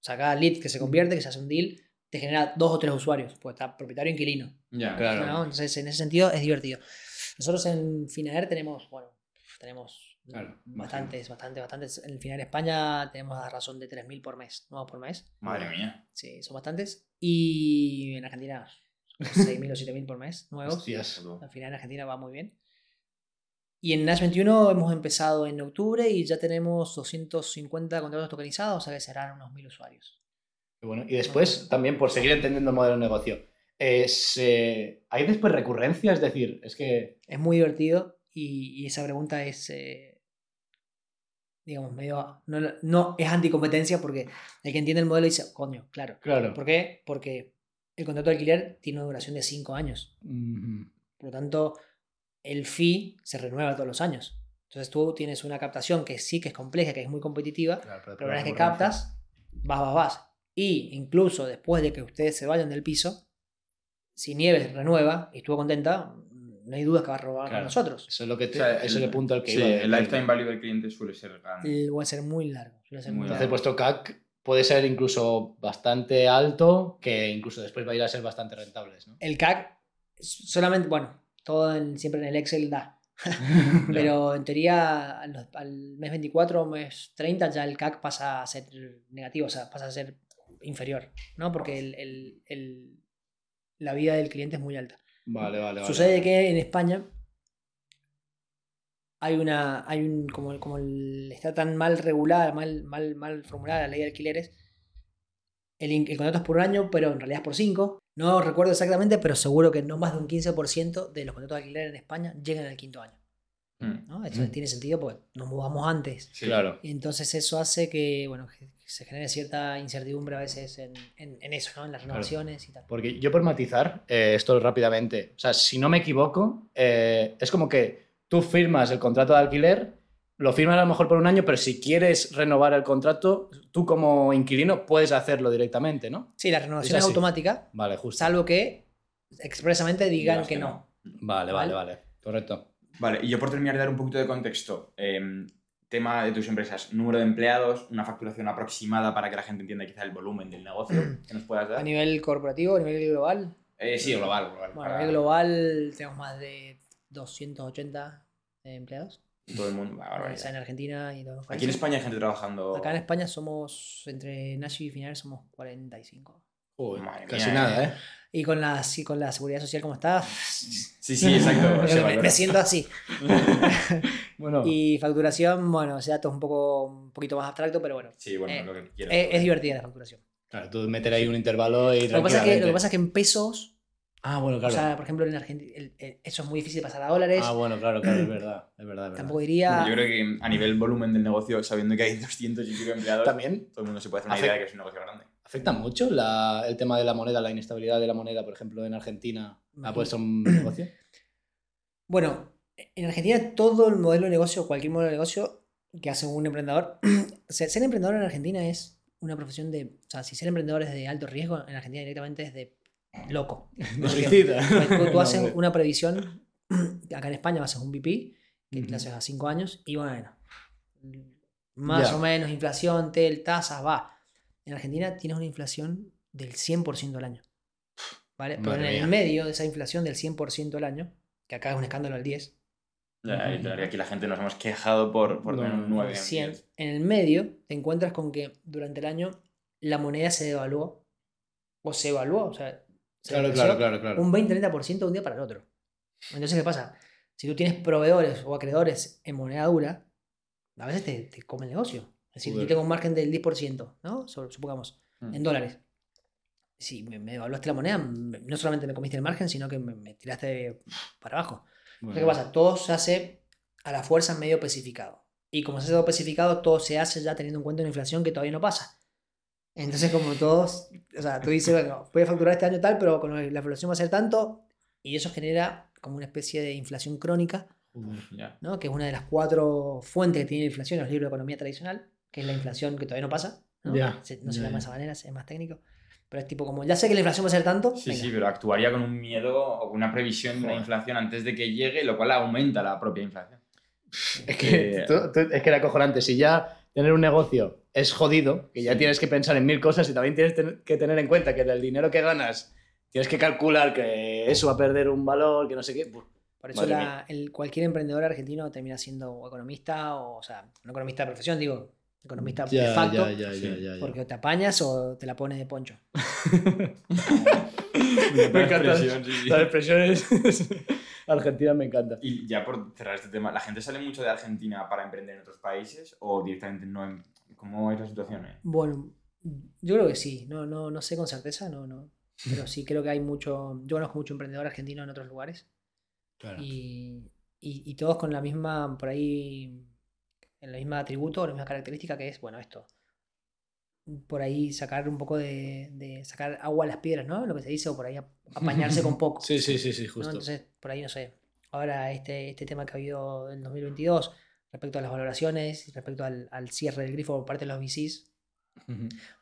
o sea, cada lead que se convierte, que se hace un deal, te genera dos o tres usuarios. Pues está propietario e inquilino. Ya, Claro. ¿no? Entonces, en ese sentido, es divertido. Nosotros en Finaer tenemos, bueno, tenemos Claro, bastantes, bastantes, bastantes. En Finaer España tenemos a razón de 3.000 por mes, nuevos por mes. Madre mía. Sí, son bastantes. Y en Argentina, 6.000 o 7.000 por mes, nuevos. Hostias. Al final en Argentina va muy bien. Y en Nash 21 hemos empezado en octubre y ya tenemos 250 contratos tokenizados, o sea que serán unos 1.000 usuarios. Bueno. Y después, también por seguir entendiendo el modelo de negocio, es, eh, ¿hay después recurrencia? Es decir, es que... Es muy divertido y, y esa pregunta es, eh, digamos, medio... No, no es anticompetencia porque el que entiende el modelo dice, coño, claro. Claro. ¿Por qué? Porque el contrato de alquiler tiene una duración de 5 años. Por lo tanto, el fee se renueva todos los años. Entonces tú tienes una captación que sí que es compleja, que es muy competitiva, Claro, pero una vez que captas, vas, vas, vas. Y incluso después de que ustedes se vayan del piso, si Nieves renueva y estuvo contenta, no hay dudas que va a robar Claro. con nosotros. Eso es lo que te- O sea, ese es el punto al que sí, iba. el lifetime value del cliente suele ser grande. A ser muy largo. suele ser Muy muy largo. Entonces vuestro CAC puede ser incluso bastante alto, que incluso después va a ir a ser bastante rentables, ¿no? El CAC, solamente, bueno, todo en- siempre en el Excel da. Pero en teoría, al, al mes 24 o mes 30 ya el CAC pasa a ser negativo, o sea, pasa a ser inferior, ¿no? Porque el- el- el- la vida del cliente es muy alta. Vale, vale, vale. Sucede vale. que en España hay una. hay un. como, como el- está tan mal regulada, mal, mal, mal formulada la ley de alquileres. El, contrato es por un año, pero en realidad es por cinco. No recuerdo exactamente, pero seguro que no más de un 15% de los contratos de alquiler en España llegan al quinto año. Mm. ¿no? Eso Mm. tiene sentido porque nos mudamos antes. Sí. Claro. Y entonces eso hace que, bueno, que se genere cierta incertidumbre a veces en, en- en eso, ¿no? En las renovaciones y tal. Porque yo por matizar eh, esto rápidamente, o sea, si no me equivoco, eh, es como que tú firmas el contrato de alquiler, lo firmas a lo mejor por un año, pero si quieres renovar el contrato, tú como inquilino puedes hacerlo directamente, ¿no? Sí, la renovación Es automática, Vale, justo. salvo que expresamente digan que que no. Vale, vale, vale. Correcto. Vale, y yo por terminar de dar un poquito de contexto, em, tema de tus empresas, número de empleados, una facturación aproximada para que la gente entienda quizá el volumen del negocio que nos puedas A dar. nivel corporativo, a nivel global. Eh, sí, global, global. Bueno, a nivel global tenemos más de 280 empleados. Todo el mundo. sea, en Argentina y todos los Aquí en. España hay gente trabajando. Acá en España somos, entre Nashi y Final somos 45. Joder, Madre casi mía, nada, eh. ¿eh? Y con la, sí, con la seguridad social como está, Sí, sí, exacto. me, me siento así. Bueno, Y facturación, bueno, ese dato es un, poco, un poquito más abstracto, pero bueno, Sí, bueno, Eh, lo que quieras. es, es divertida la facturación. claro, tú meter ahí un intervalo y Lo que, pasa es que, lo que pasa es que en pesos, Ah, bueno, claro. o sea, por ejemplo, en Argentina, el- el- eso es muy difícil de pasar a dólares. ah, bueno, claro, claro, es verdad. Es verdad, es verdad. Tampoco diría. Yo creo que a nivel volumen del negocio, sabiendo que hay 200 y pico empleados, También todo el mundo se puede hacer una Afecta- idea de que es un negocio grande. afecta mucho la- el tema de la moneda, la inestabilidad de la moneda, por ejemplo, en Argentina. ¿Ha puesto un negocio? Bueno, en Argentina todo el modelo de negocio, cualquier modelo de negocio que hace un emprendedor, o sea, ser emprendedor en Argentina es una profesión de, o sea, si ser emprendedor es de alto riesgo, en Argentina directamente es de loco. Tú, tú haces una previsión, acá en España haces un VP, que te haces a 5 años, y bueno, más o menos inflación, tel, tasas, va. En Argentina tienes una inflación del 100% al año. ¿Vale? Pero en el mía. medio de esa inflación del 100% al año, que acá es un escándalo al 10, Ya, y claro, y aquí la gente nos hemos quejado por, por No, tener un 9 al 100, en el medio te encuentras con que durante el año la moneda se devaluó, o se evaluó, o sea, se Claro, claro, claro, claro. un 20-30% de un día para el otro. Entonces, ¿qué pasa? Si tú tienes proveedores o acreedores en moneda dura, a veces te, te come el negocio. Es decir, yo Joder. tengo un margen del 10%, ¿no? Supongamos, Mm. en dólares. Si me, me devaluaste la moneda, no solamente me comiste el margen, sino que me, me tiraste para abajo. Entonces, ¿Qué pasa? Todo se hace a la fuerza medio especificado. Y como se hace todo especificado, todo se hace ya teniendo en cuenta una inflación que todavía no pasa. Entonces, como todos, o sea, tú dices, bueno, voy a facturar este año tal, pero con la inflación va a ser tanto, y eso genera como una especie de inflación crónica. ¿no? que es una de las cuatro fuentes que tiene la inflación en los libros de economía tradicional, que es la inflación que todavía no pasa. ¿no? Ya, Se- no se llama de esa manera, es más técnico. Pero es tipo como, ya sé que la inflación va a ser tanto, Sí, venga. sí, pero actuaría con un miedo o con una previsión de Joder. inflación antes de que llegue, lo cual aumenta la propia inflación. Es que, Eh, tú- tú- es que era acojonante. Si ya tener un negocio es jodido, que ya Sí. tienes que pensar en mil cosas y también tienes que tener en cuenta que del dinero que ganas tienes que calcular que eso va a perder un valor, que no sé qué. Por eso la- el, cualquier emprendedor argentino termina siendo economista, o, o sea, no economista de profesión, digo, economista de facto, ya, ya, ya. porque o te apañas o te la pones de poncho. Me encanta. expresión, sí, argentinas me encantan. Y ya por cerrar este tema, ¿la gente sale mucho de Argentina para emprender en otros países o directamente no? ¿Cómo es la situación? eh? Bueno, yo creo que sí, no, no, no sé con certeza, no, no. Pero sí creo que hay mucho, yo conozco mucho emprendedor argentino en otros lugares Claro. y, y- y todos con la misma, por ahí, en la misma atributo, la misma característica que es, bueno, esto. Por ahí sacar un poco de, de sacar agua a las piedras, ¿no? Lo que se dice, o por ahí ap- apañarse con poco. Sí, sí, sí, sí, ¿no? justo. Entonces, por ahí no sé. Ahora, este, este tema que ha habido en 2022 respecto a las valoraciones respecto al, al cierre del grifo por parte de los VCs,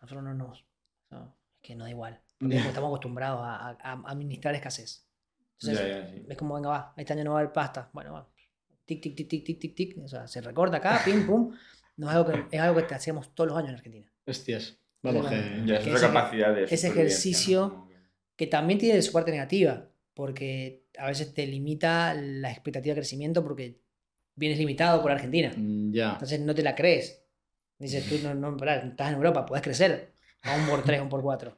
nosotros no nos. No, es que no da igual. Porque estamos acostumbrados a, a- a administrar escasez. Entonces, es como, venga, va, este año no va a haber pasta. Bueno, va. Tic, tic, tic, tic, tic, tic, tic. O sea, se recorta acá, pim, pum. No es algo que, es algo que te hacíamos todos los años en Argentina. Hostias. Vamos, que. Ya, es otra capacidad de ese ejercicio- que- también tiene su parte negativa, porque a veces te limita la expectativa de crecimiento porque vienes limitado por Argentina. Mm, Ya. Entonces no te la crees. Dices, tú no, no, pará, estás en Europa, puedes crecer a un por tres, un por cuatro.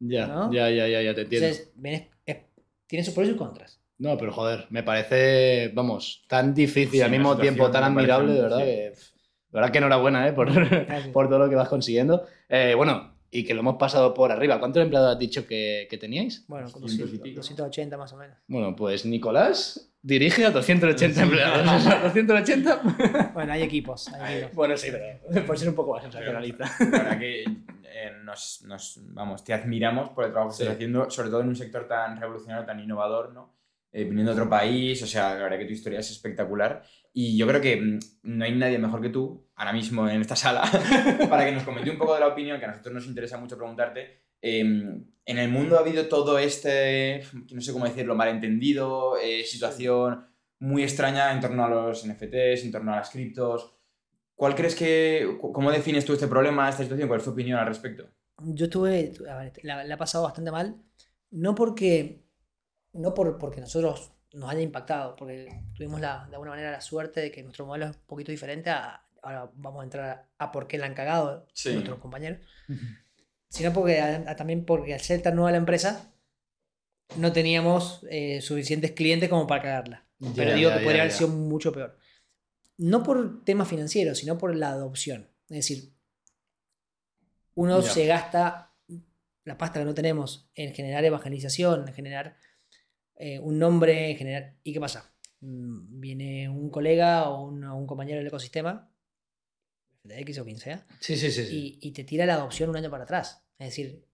Ya, ¿no? ya, ya, ya, ya te entiendo. Entonces, vienes, es- tiene sus pros y sus contras. No, pero joder, me parece, vamos, tan difícil Sí, al mismo tiempo, tan admirable, de verdad, sí. que. De verdad que enhorabuena, ¿eh? Por, por todo lo que vas consiguiendo. Eh, bueno, y que lo hemos pasado por arriba. ¿Cuántos empleados has dicho que, que teníais? Bueno, con 200 y 200, pico, ¿no? 280 más o menos. Bueno, pues Nicolás dirige a 280 empleados. O sea, 280. Bueno, hay equipos. hay equipos. bueno, sí, pero por ser un poco más sensacionalista. La verdad que eh, nos, nos- vamos, te admiramos por el trabajo que Sí. estás haciendo, sobre todo en un sector tan revolucionario, tan innovador, ¿no? Eh, viniendo de otro país, o sea, la verdad que tu historia es espectacular. Y yo creo que mm, no hay nadie mejor que tú, ahora mismo en esta sala, para que nos comente un poco de la opinión, que a nosotros nos interesa mucho preguntarte. Eh, en el mundo ha habido todo este, no sé cómo decirlo, malentendido, eh, situación muy extraña en torno a los NFTs, en torno a las criptos. ¿Cuál crees que, cómo defines tú este problema, esta situación? ¿Cuál es tu opinión al respecto? Yo estuve, a ver, la, la he pasado bastante mal, no porque, no por, porque nosotros nos haya impactado, porque tuvimos la, de alguna manera la suerte de que nuestro modelo es un poquito diferente a, ahora vamos a entrar a, a por qué la han cagado Sí. nuestros compañeros, sino porque a- a- también porque al ser tan nueva la empresa, no teníamos eh, suficientes clientes como para cagarla. Pero digo que podría haber sido mucho peor. No por temas financieros, sino por la adopción. Es decir, uno se gasta la pasta que no tenemos en generar evangelización, en generar eh, un nombre, en generar... ¿Y qué pasa? Mm, Viene un colega o un, compañero del ecosistema, de X o quien sea, Sí, sí, sí. y, y te tira la adopción un año para atrás. Es decir,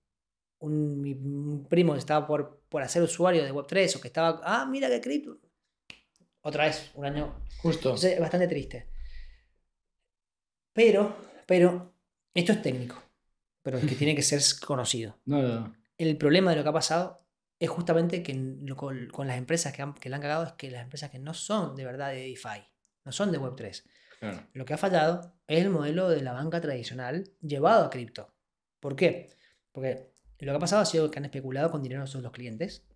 un, mi- un primo que estaba por, por hacer usuario de Web3 o que estaba, ah, mira qué cripto. Otra vez, un año. Justo. Entonces, es bastante triste. Pero, pero, esto es técnico. Pero es que tiene que ser conocido. No, no, no. El problema de lo que ha pasado es justamente que con, con las empresas que, han, que le han cagado es que las empresas que no son de verdad de DeFi, no son de Web3, Claro. lo que ha fallado es el modelo de la banca tradicional llevado a cripto. ¿Por qué? Porque lo que ha pasado ha sido que han especulado con dinero de los clientes.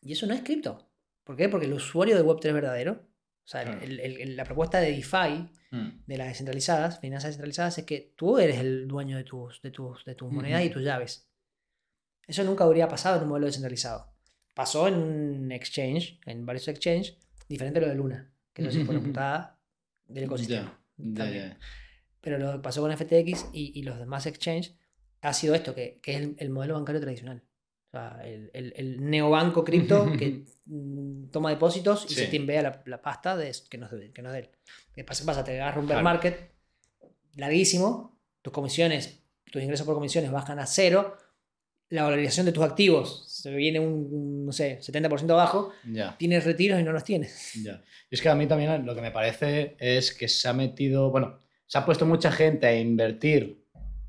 Y eso no es cripto. ¿Por qué? Porque el usuario de Web3 verdadero, o sea, Claro. el- el- el- la propuesta de DeFi Mm. de las descentralizadas, finanzas descentralizadas, es que tú eres el dueño de tus, de tus, de tus monedas y Ujú. tus llaves. Eso nunca habría pasado en un modelo descentralizado. Pasó en un exchange, en varios exchanges, diferente a lo de Luna, que eso sí fue una putada del ecosistema. Pero lo que pasó con FTX y, y los demás exchanges ha sido esto, que, que es el, el modelo bancario tradicional. O sea, el, el- el neobanco cripto que mm, toma depósitos y Sí. se timbea la, la pasta de, que, no, es de- que no es de él. ¿Qué pasa? ¿Qué pasa? Te agarra un bear Claro. market larguísimo, tus comisiones, tus ingresos por comisiones bajan a cero, la valorización de tus activos se viene un, no sé, 70% abajo, Ya. tienes retiros y no los tienes. Ya. Y es que a mí también lo que me parece es que se ha metido, bueno, se ha puesto mucha gente a invertir,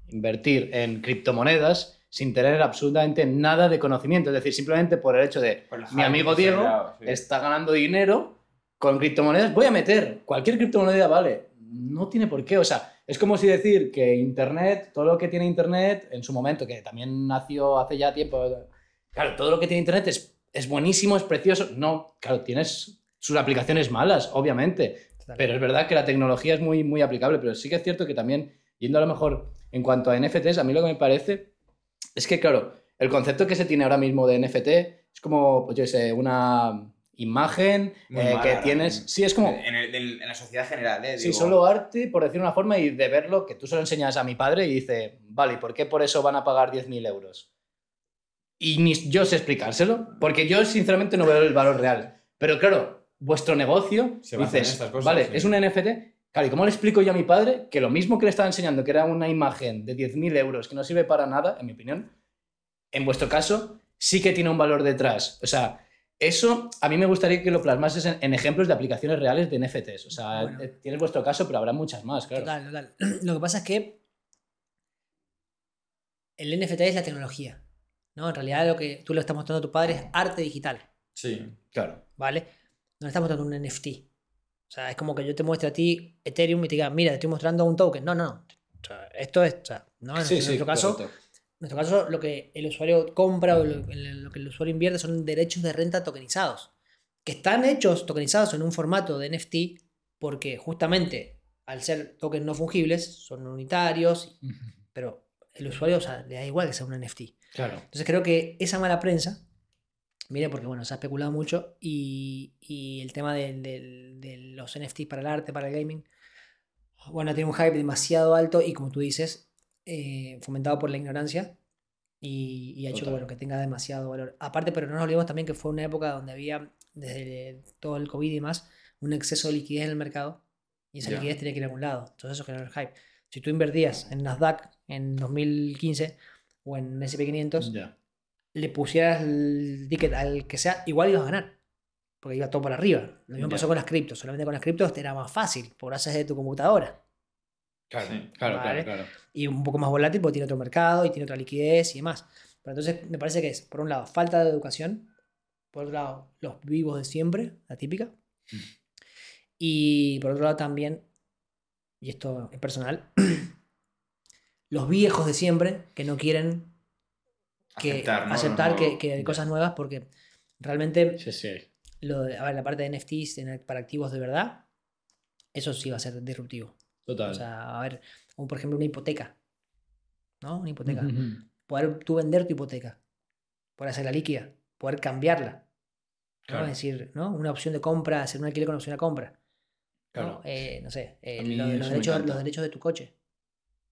invertir en criptomonedas sin tener absolutamente nada de conocimiento. Es decir, simplemente por el hecho de mi amigo Diego sí. está ganando dinero con criptomonedas, voy a meter cualquier criptomoneda, vale. No tiene por qué. O sea, es como si decir que Internet, todo lo que tiene Internet, en su momento, que también nació hace ya tiempo, claro, todo lo que tiene Internet es, es buenísimo, es precioso. No, claro, tienes sus aplicaciones malas, obviamente. Pero es verdad que la tecnología es muy, muy aplicable, pero sí que es cierto que también, yendo a lo mejor en cuanto a NFTs, a mí lo que me parece es que, claro, el concepto que se tiene ahora mismo de NFT es como, pues yo sé, una imagen eh, que tienes... Sí, es como... En, el- del- en la sociedad general, ¿eh? Sí, solo arte, por decir una forma, y de verlo, que tú se lo enseñas a mi padre y dice, vale, ¿y por qué por eso van a pagar 10.000 euros? Y ni yo sé explicárselo, porque yo sinceramente no veo el valor real. Pero claro, vuestro negocio, Se dices, estas cosas, vale, sí. es un NFT, claro, ¿y cómo le explico yo a mi padre que lo mismo que le estaba enseñando, que era una imagen de 10.000 euros que no sirve para nada, en mi opinión, en vuestro caso, sí que tiene un valor detrás? O sea, eso a mí me gustaría que lo plasmases en, en ejemplos de aplicaciones reales de NFTs. O sea, Bueno. eh, tienes vuestro caso, pero habrá muchas más, claro. Total, total. Lo que pasa es que el NFT es la tecnología. ¿no? En realidad lo que tú le estás mostrando a tu padre es arte digital, Sí. Claro. ¿vale? No le estás mostrando un NFT. O sea, es como que yo te muestre a ti Ethereum y te diga, mira, te estoy mostrando un token. No, no, no. O sea, esto es, o sea, ¿no? En, en nuestro caso, correcto. En nuestro caso, lo que el usuario compra o lo, lo que el usuario invierte son derechos de renta tokenizados. Que están hechos tokenizados en un formato de NFT porque justamente al ser tokens no fungibles son unitarios, pero el usuario o sea, le da igual que sea un NFT. Claro. Entonces creo que esa mala prensa, mire, porque bueno, se ha especulado mucho y, y el tema de, de- de los NFTs para el arte, para el gaming, bueno, tiene un hype demasiado alto y como tú dices, eh, fomentado por la ignorancia y, y ha hecho bueno, que tenga demasiado valor. Aparte, pero no nos olvidemos también que fue una época donde había, desde todo el COVID y demás, un exceso de liquidez en el mercado y esa Ya. liquidez tenía que ir a algún lado. Entonces eso generó el hype. Si tú invertías en Nasdaq en 2015 o en SP500, Ya. le pusieras el ticket al que sea, igual ibas a ganar. Porque iba todo para arriba. Lo mismo Ya. pasó con las criptos. Solamente con las criptos te era más fácil, por gracias de tu computadora. Claro, Sí. claro, Vale. claro, claro. Y un poco más volátil porque tiene otro mercado y tiene otra liquidez y demás. Pero entonces me parece que es, por un lado, falta de educación. Por otro lado, los vivos de siempre, la típica. Y por otro lado también, y esto es personal, los viejos de siempre que no quieren que Aceptar, ¿no? aceptar que, que hay cosas nuevas porque realmente Sí, sí. lo de- a ver, la parte de NFTs para activos de verdad, eso sí va a ser disruptivo. Total. O sea, a ver, como por ejemplo una hipoteca. ¿no? Una hipoteca. Poder tú vender tu hipoteca, poder hacerla líquida, poder cambiarla. ¿no? Claro. Es decir, ¿no? Una opción de compra, hacer un alquiler con opción a compra. ¿no? Claro. Eh, no sé, eh, de los, derechos, los derechos de tu coche.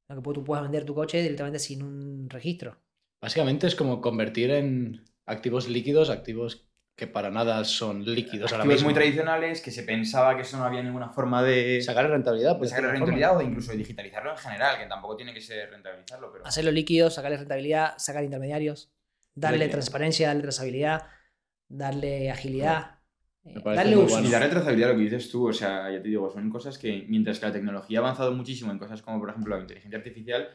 ¿no? Que tú puedas vender tu coche directamente sin un registro. Básicamente es como convertir en activos líquidos activos que para nada son líquidos ahora Activos mismo. muy tradicionales que se pensaba que eso no había ninguna forma de, Sacar rentabilidad. Pues, sacar de rentabilidad o forma. de incluso de digitalizarlo en general, que tampoco tiene que ser rentabilizarlo, pero... Hacerlo líquido, sacarle rentabilidad, sacar intermediarios, darle Líquido. transparencia, darle trazabilidad, darle agilidad, eh, Me darle uso. bueno. Y darle trazabilidad a lo que dices tú, o sea, ya te digo, son cosas que mientras que la tecnología ha avanzado muchísimo en cosas como, por ejemplo, la inteligencia artificial,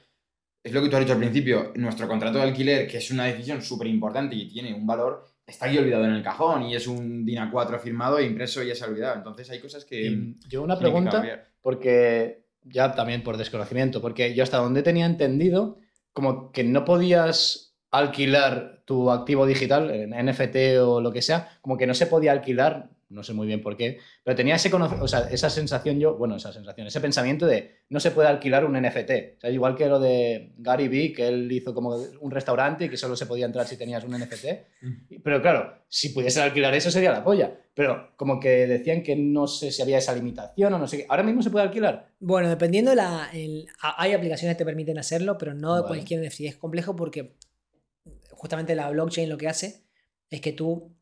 es lo que tú has dicho al principio, nuestro contrato de alquiler, que es una decisión súper importante y tiene un valor, está aquí olvidado en el cajón y es un DIN A4 firmado e impreso y ya se ha olvidado. Entonces hay cosas que... Y yo una pregunta, porque ya también por desconocimiento, porque yo hasta donde tenía entendido, como que no podías alquilar tu activo digital, en NFT o lo que sea, como que no se podía alquilar, no sé muy bien por qué, pero tenía ese o sea, esa sensación yo, bueno, esa sensación, ese pensamiento de no se puede alquilar un NFT. O sea, igual que lo de Gary Vee, que él hizo como un restaurante y que solo se podía entrar si tenías un NFT. Pero claro, si pudiesen alquilar eso sería la polla. Pero como que decían que no sé si había esa limitación o no sé qué. ¿Ahora mismo se puede alquilar? Bueno, dependiendo la. el- a- hay aplicaciones que te permiten hacerlo, pero no de Vale. cualquier NFT. Es complejo porque justamente la blockchain lo que hace es que tú.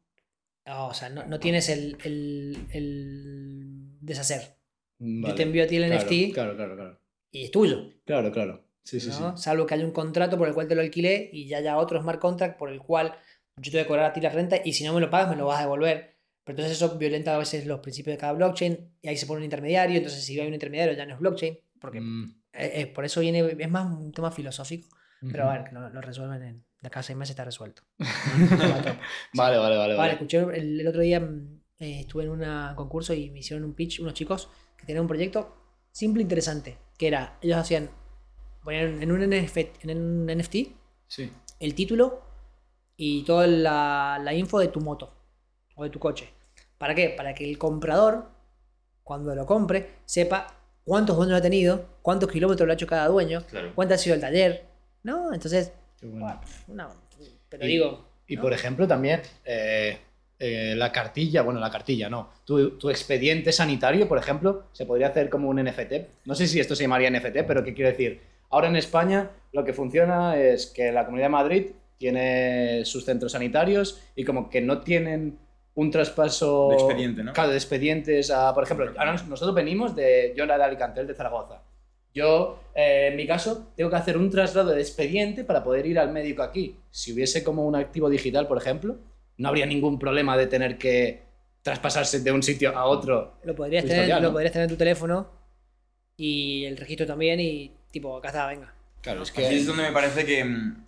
Ah, O sea, no, no tienes el, el- el deshacer. Yo te envío a ti el Claro, NFT Claro, claro, claro. y es tuyo. Claro, claro. Sí, sí, ¿no? sí. Salvo que haya un contrato por el cual te lo alquilé y ya haya otro smart contract por el cual yo te voy a cobrar a ti la renta y si no me lo pagas me lo vas a devolver. Pero entonces eso violenta a veces los principios de cada blockchain y ahí se pone un intermediario. Entonces, si hay un intermediario ya no es blockchain. Porque Mm, eh, eh, por eso viene, es más un tema filosófico. Pero a ver, que lo, lo resuelven en de acá a seis meses está resuelto. Vale, vale, vale. Vale, escuché el, el otro día, mm, eh, estuve en un concurso y me hicieron un pitch unos chicos que tenían un proyecto simple e interesante, que era, ellos hacían, ponían en un NFT, en un NFT Sí. el título y toda la, la info de tu moto o de tu coche. ¿Para qué? Para que el comprador, cuando lo compre, sepa cuántos dueños ha tenido, cuántos kilómetros lo ha hecho cada dueño, Claro. cuánto ha sido el taller, ¿no? Entonces, bueno. bueno, una- pero Y- digo, Y ¿no? por ejemplo también eh, eh, la cartilla, bueno, la cartilla no, tu, tu expediente sanitario, por ejemplo, se podría hacer como un NFT. No sé si esto se llamaría NFT, pero ¿qué quiero decir? Ahora en España lo que funciona es que la Comunidad de Madrid tiene sus centros sanitarios y como que no tienen un traspaso De expediente, ¿no? Claro, de expedientes a, por ejemplo, ahora nos- nosotros venimos de, yo era de Alicantel, de Zaragoza. Yo, eh, en mi caso, tengo que hacer un traslado de expediente para poder ir al médico aquí. Si hubiese como un activo digital, por ejemplo, no habría ningún problema de tener que traspasarse de un sitio a otro. Lo podrías, tener, lo podrías tener en tu teléfono y el registro también y tipo, acá está, venga. Claro, es Aquí es que... donde me parece que mm,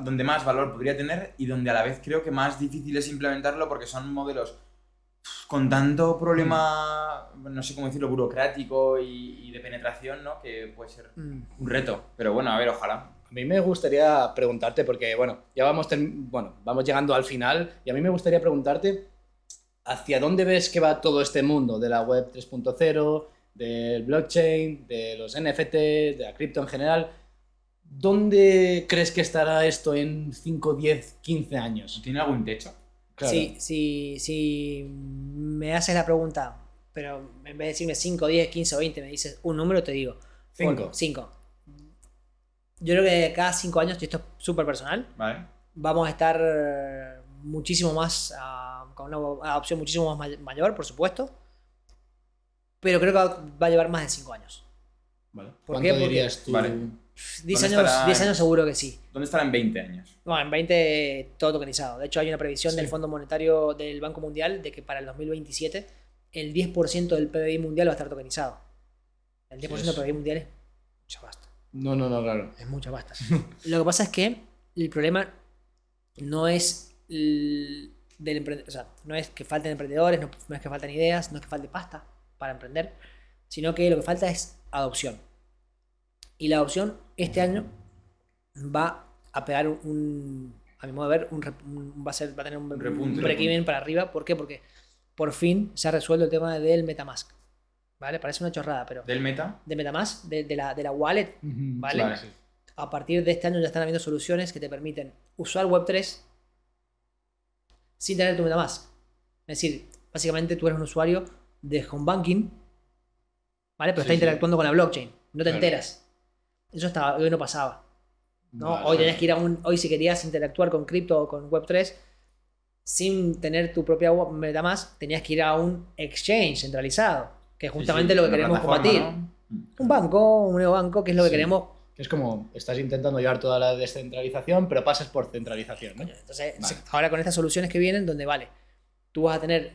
donde más valor podría tener y donde a la vez creo que más difícil es implementarlo porque son modelos con tanto problema, no sé cómo decirlo, burocrático y, y de penetración, ¿no? Que puede ser Mm. un reto. Pero bueno, a ver, ojalá. A mí me gustaría preguntarte, porque bueno, ya vamos, term- bueno, vamos llegando al final, y a mí me gustaría preguntarte hacia dónde ves que va todo este mundo de la web 3.0, del blockchain, de los NFT, de la cripto en general. ¿Dónde crees que estará esto en 5, 10, 15 años? ¿Tiene algún techo? Claro. Si, si, si me haces la pregunta, pero en vez de decirme 5, 10, 15 o 20, me dices un número, te digo Cinco. 5. Yo creo que cada 5 años, y esto es súper personal, ¿Vale? vamos a estar muchísimo más, ah, con una adopción muchísimo más may- mayor, por supuesto. Pero creo que va va a llevar más de 5 años. Vale. ¿Por ¿Cuánto qué? Porque- dirías tú? Vale. 10 ¿Dónde años, estará? 10 años seguro que sí. ¿Dónde estará en 20 años? Bueno, en 20 todo tokenizado. De hecho, hay una previsión del Sí. Fondo Monetario del Banco Mundial de que para el 2027 el 10% del PBI mundial va a estar tokenizado. El 10% del Eso. PBI mundial es mucha pasta. No, no, no, claro. Es mucha pasta. Lo que pasa es que el problema no es el- del o sea, no es que falten emprendedores, no, no es que falten ideas, no es que falte pasta para emprender, sino que lo que falta es adopción. Y la adopción este año va a pegar un, un- a mi modo de ver, un, va, a ser, va a tener un, un Repunte, break-even para arriba. ¿Por qué? Porque por fin se ha resuelto el tema del Metamask. ¿Vale? Parece una chorrada, pero ¿Del meta? de Metamask, de, de la, de la wallet, ¿vale? A partir de este año ya están habiendo soluciones que te permiten usar Web3 sin tener tu MetaMask. Es decir, básicamente tú eres un usuario de home banking, ¿vale? Pero Sí, está sí. interactuando con la blockchain. No te Claro. enteras. Eso estaba, hoy no pasaba. ¿no? Vale, hoy tenías que ir a un. Hoy, si querías interactuar con cripto o con Web3 sin tener tu propia MetaMask, tenías que ir a un exchange centralizado, que es justamente Sí, sí, lo que queremos combatir. ¿no? Un banco, un neobanco, que es lo que Sí. queremos. Que es como, estás intentando llevar toda la descentralización, pero pasas por centralización, ¿no? Entonces, Vale. ahora con estas soluciones que vienen, donde vale, tú vas a tener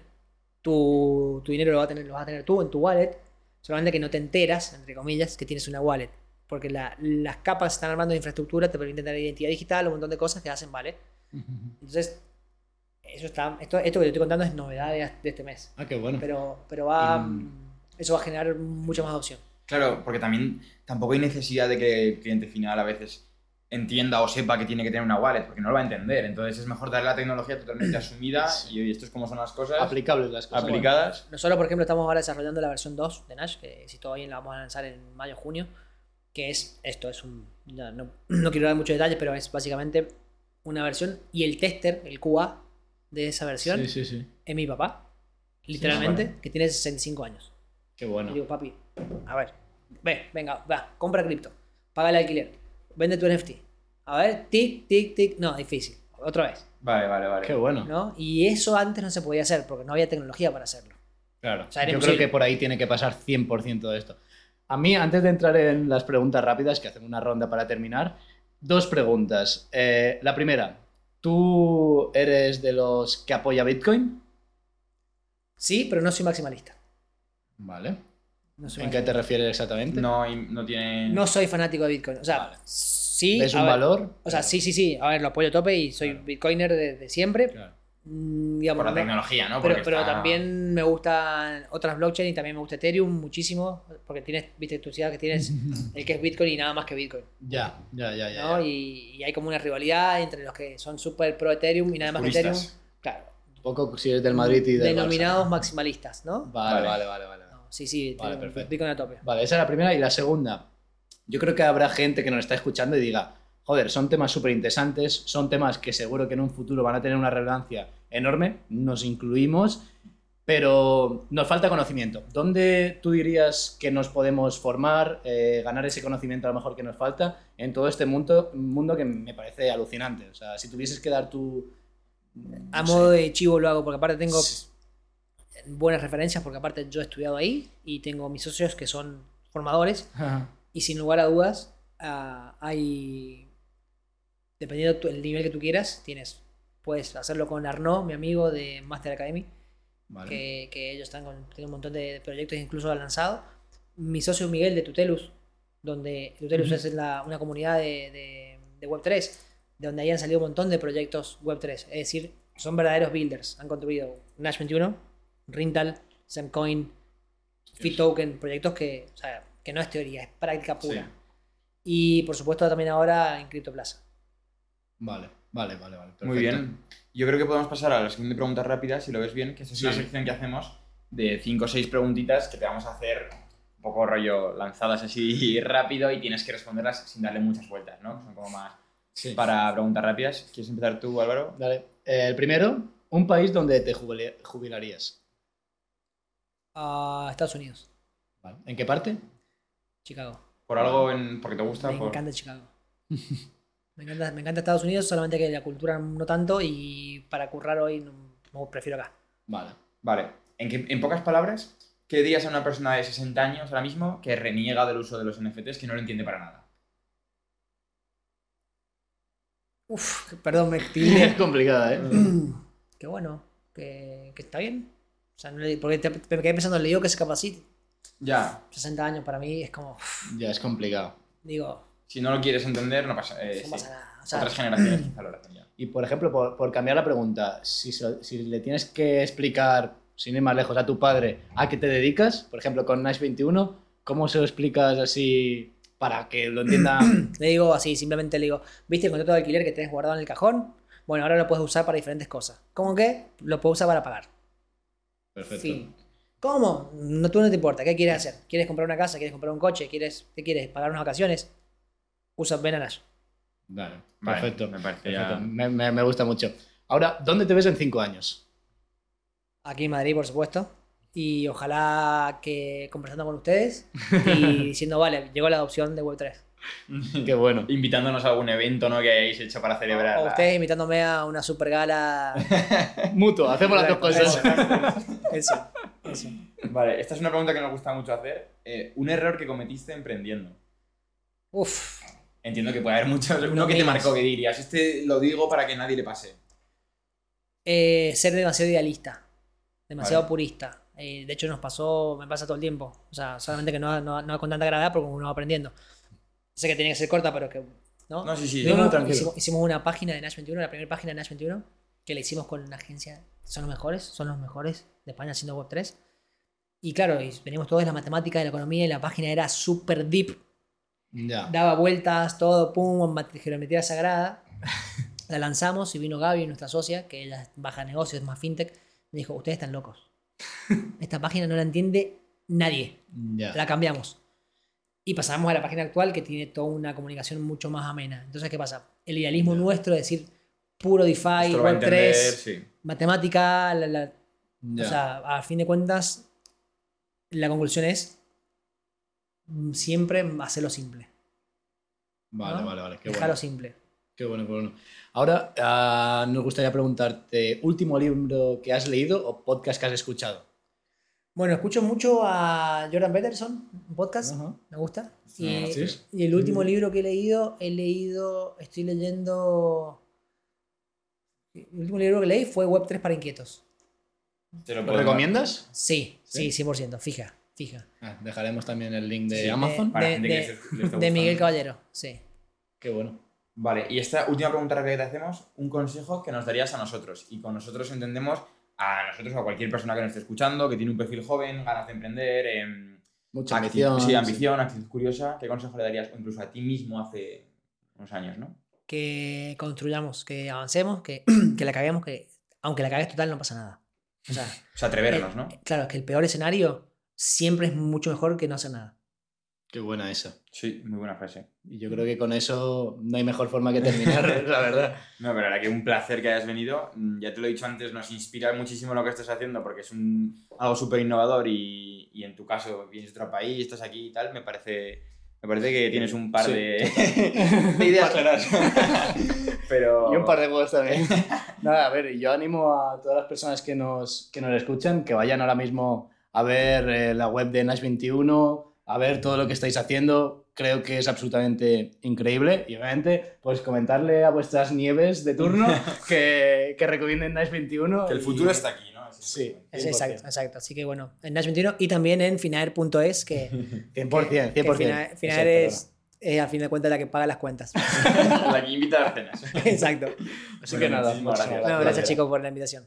tu, tu dinero, lo vas, a tener, lo vas a tener tú en tu wallet, solamente que no te enteras, entre comillas, que tienes una wallet. Porque la- las capas que están armando de infraestructura te permiten tener identidad digital, un montón de cosas que hacen, ¿vale? Entonces, eso está, esto, esto que te estoy contando es novedad de, de este mes. Ah, qué bueno. Pero, pero va, Mm. eso va a generar mucha más adopción. Claro, porque también tampoco hay necesidad de que el cliente final a veces entienda o sepa que tiene que tener una wallet, porque no lo va a entender. Entonces es mejor darle la tecnología totalmente asumida y oye, esto es como son las cosas Aplicables las cosas. aplicadas. Nosotros, por ejemplo, estamos ahora desarrollando la versión 2 de Nash, que si todo bien la vamos a lanzar en mayo junio, que es esto, es un... ya no, no quiero dar muchos detalles, pero es básicamente una versión y el tester, el QA de esa versión, Sí, sí, sí. es mi papá, literalmente, bueno. que tiene 65 años. Qué Y bueno. digo, papi, a ver, ve, venga, va, compra cripto, paga el alquiler, vende tu NFT. A ver, tic, tic, tic, no, difícil, otra vez, Vale, vale, vale. Qué bueno. ¿no? Y eso antes no se podía hacer porque no había tecnología para hacerlo. Claro. O sea, era Yo imposible. creo que por ahí tiene que pasar 100% de esto. A mí, antes de entrar en las preguntas rápidas, que hacemos una ronda para terminar, dos preguntas. Eh, la primera, ¿tú eres de los que apoya Bitcoin? Sí, pero no soy maximalista. Vale. No soy ¿En qué te refieres exactamente? No, no tiene... No soy fanático de Bitcoin. O sea, Vale. sí. ¿Ves a un ver, valor? O sea, sí, sí, sí. A ver, lo apoyo a tope y soy Claro. Bitcoiner de, de siempre. Claro. Mm, digamos, por la no- tecnología, ¿no? pero, Porque pero está- también me gustan otras blockchains y también me gusta Ethereum muchísimo. Porque tienes, viste, tu ciudad que tienes el que es Bitcoin y nada más que Bitcoin. Ya, ya, ya, ya. ¿no? ya. Y, y hay como una rivalidad entre los que son súper pro Ethereum y nada más que Ethereum. Claro. Un poco si eres del Madrid y del Denominados Barça. maximalistas, ¿no? Vale, Vale. vale, vale, vale. No, sí, sí, Vale. Bitcoin a tope. Vale, esa es la primera. Y la segunda, yo creo que habrá gente que nos está escuchando y diga, joder, son temas súper interesantes, son temas que seguro que en un futuro van a tener una relevancia enorme, nos incluimos, pero nos falta conocimiento. ¿Dónde tú dirías que nos podemos formar, eh, ganar ese conocimiento a lo mejor que nos falta en todo este mundo, mundo que me parece alucinante? O sea, si tuvieses que dar tu... A modo sé. de chivo lo hago porque aparte tengo Sí. buenas referencias porque aparte yo he estudiado ahí y tengo mis socios que son formadores Ajá. y sin lugar a dudas ah, hay dependiendo tu- el nivel que tú quieras tienes puedes hacerlo con Arnaud mi amigo de Master Academy Vale. que, que ellos están con tienen un montón de proyectos incluso han lanzado. Mi socio Miguel de Tutelus donde Tutelus es la- una comunidad de, de, de Web3 de donde ahí han salido un montón de proyectos Web3 es decir son verdaderos builders. Han construido Nash 21 Rintal Semcoin Fit Token proyectos que o sea, que no es teoría es práctica pura. Sí. y por supuesto también ahora en CryptoPlaza Vale, vale, vale, vale. Muy bien. Yo creo que podemos pasar a la sección de preguntas rápidas, si lo ves bien, que esa es Sí. una sección que hacemos de 5 o 6 preguntitas que te vamos a hacer un poco rollo lanzadas así rápido y tienes que responderlas sin darle muchas vueltas, ¿no? Son como más Sí. para preguntas rápidas. ¿Quieres empezar tú, Álvaro? Dale. Eh, el primero, un país donde te jubile- jubilarías. a Estados Unidos Vale. ¿En qué parte? Chicago ¿Por algo en, porque te gusta? Me por- encanta Chicago. me, encanta, me encanta Estados Unidos, solamente que la cultura no tanto y para currar hoy no, no, prefiero acá. Vale. Vale. En, que- en pocas palabras, ¿qué dirías a una persona de 60 años ahora mismo que reniega del uso de los NFTs, que no lo entiende para nada? Uf, perdón, me Es complicada, ¿eh? Qué bueno, que, que está bien. O sea, no le- porque te- me quedé pensando, le digo que se capacite. Ya, 60 años para mí es como, uf, Ya es complicado. digo, si no lo quieres entender, no pasa, eh, no sí. pasa nada. O sea, Otras generaciones quizá lo hacen ya. Y por ejemplo, por, por cambiar la pregunta, si, si le tienes que explicar, sin ir más lejos, a tu padre a qué te dedicas, por ejemplo, con Nash 21, ¿cómo se lo explicas así para que lo entienda? le digo así, simplemente le digo, ¿viste el contrato de alquiler que tenés guardado en el cajón? Bueno, ahora lo puedes usar para diferentes cosas. ¿Cómo que? Lo puedes usar para pagar. Perfecto. Fin. ¿Cómo? No, tú no te importa. ¿Qué quieres hacer? ¿Quieres comprar una casa? ¿Quieres comprar un coche? ¿Quieres, ¿Qué quieres? ¿Pagar unas vacaciones? Usa Benanash. Vale, Vale, perfecto. me parece perfecto. ya- Me, me- me gusta mucho. Ahora, ¿dónde te ves en cinco años? Aquí en Madrid, por supuesto. Y ojalá que conversando con ustedes y diciendo, vale, llegó la adopción de Web3. Qué bueno. Invitándonos a algún evento ¿no? que hayáis hecho para celebrar. O ustedes invitándome a una super gala. Mutuo, hacemos las dos cosas. Eso, eso. Vale, esta es una pregunta que nos gusta mucho hacer. Eh, un error que cometiste emprendiendo. Uf, Entiendo que puede haber muchos. Uno No que te marcó que dirías, este lo digo para que nadie le pase. eh, ser demasiado idealista, demasiado Vale. purista. Eh, de hecho, nos pasó, me pasa todo el tiempo. O sea, solamente que no, no, no con tanta gravedad porque uno va aprendiendo. Sé que tiene que ser corta, pero que. ¿no? No, sí, sí. No, tranquilo. Hicimos, hicimos una página de Nash 21, la primera página de Nash 21, que la hicimos con una agencia. Son los mejores, son los mejores de España haciendo Web3. Y claro, y venimos todos de la matemática, de la economía, y la página era súper deep, Ya. daba vueltas, todo, pum, geometría sagrada. La lanzamos y vino Gaby, nuestra socia, que ella baja negocios, es más fintech, me dijo, ustedes están locos. Esta página no la entiende nadie. Ya. La cambiamos. Y pasamos a la página actual que tiene toda una comunicación mucho más amena. Entonces, ¿qué pasa? El idealismo Ya. nuestro, es decir, puro DeFi, Esto lo va a Web3, entender, sí. matemática, la- la- Ya. o sea, a fin de cuentas, la conclusión es siempre hacerlo simple. vale, ¿no? vale, vale. Qué Dejarlo bueno. simple. Qué bueno, qué bueno. Ahora, ah, nos gustaría preguntarte, ¿último libro que has leído o podcast que has escuchado? Bueno, escucho mucho a Jordan Peterson, un podcast, me gusta. No, Y, sí. y el último Mm. libro que he leído, he leído, estoy leyendo... El último libro que leí fue Web3 para inquietos. Te lo ¿Lo puedo- Sí, recomiendas? sí, ¿Sí? 100%, fija, fija. Ah, dejaremos también el link de Sí, Amazon. Para de, gente que de- les- les esté de. Miguel Caballero, sí. Qué bueno. Vale, y esta última pregunta que te hacemos, un consejo que nos darías a nosotros. Y con nosotros entendemos a nosotros o a cualquier persona que nos esté escuchando, que tiene un perfil joven, ganas de emprender, em, Mucha actitud- ambición. sí, ambición, actitud curiosa. ¿Qué consejo le darías o incluso a ti mismo hace unos años, no? Que construyamos, que avancemos, que, que la caguemos, que aunque la cagues total no pasa nada. O sea, O sea, atrevernos, ¿no? eh, claro, es que el peor escenario siempre es mucho mejor que no hacer nada. Qué buena esa. Sí, muy buena frase. Y yo creo que con eso no hay mejor forma que terminar, la verdad. No, pero la verdad que un placer que hayas venido. Mm, Ya te lo he dicho antes, nos inspira muchísimo lo que estás haciendo porque es un, algo súper innovador y, y en tu caso vienes de otro país, estás aquí y tal. Me parece, me parece que tienes un par Sí, de, de ideas claras. pero... Y un par de huevos también. Nada, a ver, yo animo a todas las personas que nos, que nos escuchan que vayan ahora mismo a ver eh, la web de Nash21, a ver todo lo que estáis haciendo. Creo que es absolutamente increíble. Y obviamente, pues comentarle a vuestras nieves de turno que, que recomienden Nash21. Que el y- futuro está aquí, ¿no? Así Sí, Es 100%. exacto, exacto. Así que bueno, en Nash 21 y también en Finaer.es, que, 100%, 100%. que Finaer, Finaer Exacto, es, es, al fin de cuentas la que paga las cuentas. La que invita a las cenas. exacto. Así Bueno, que nada, muchísimas muchísimas gracias. No, gracias chicos por la invitación.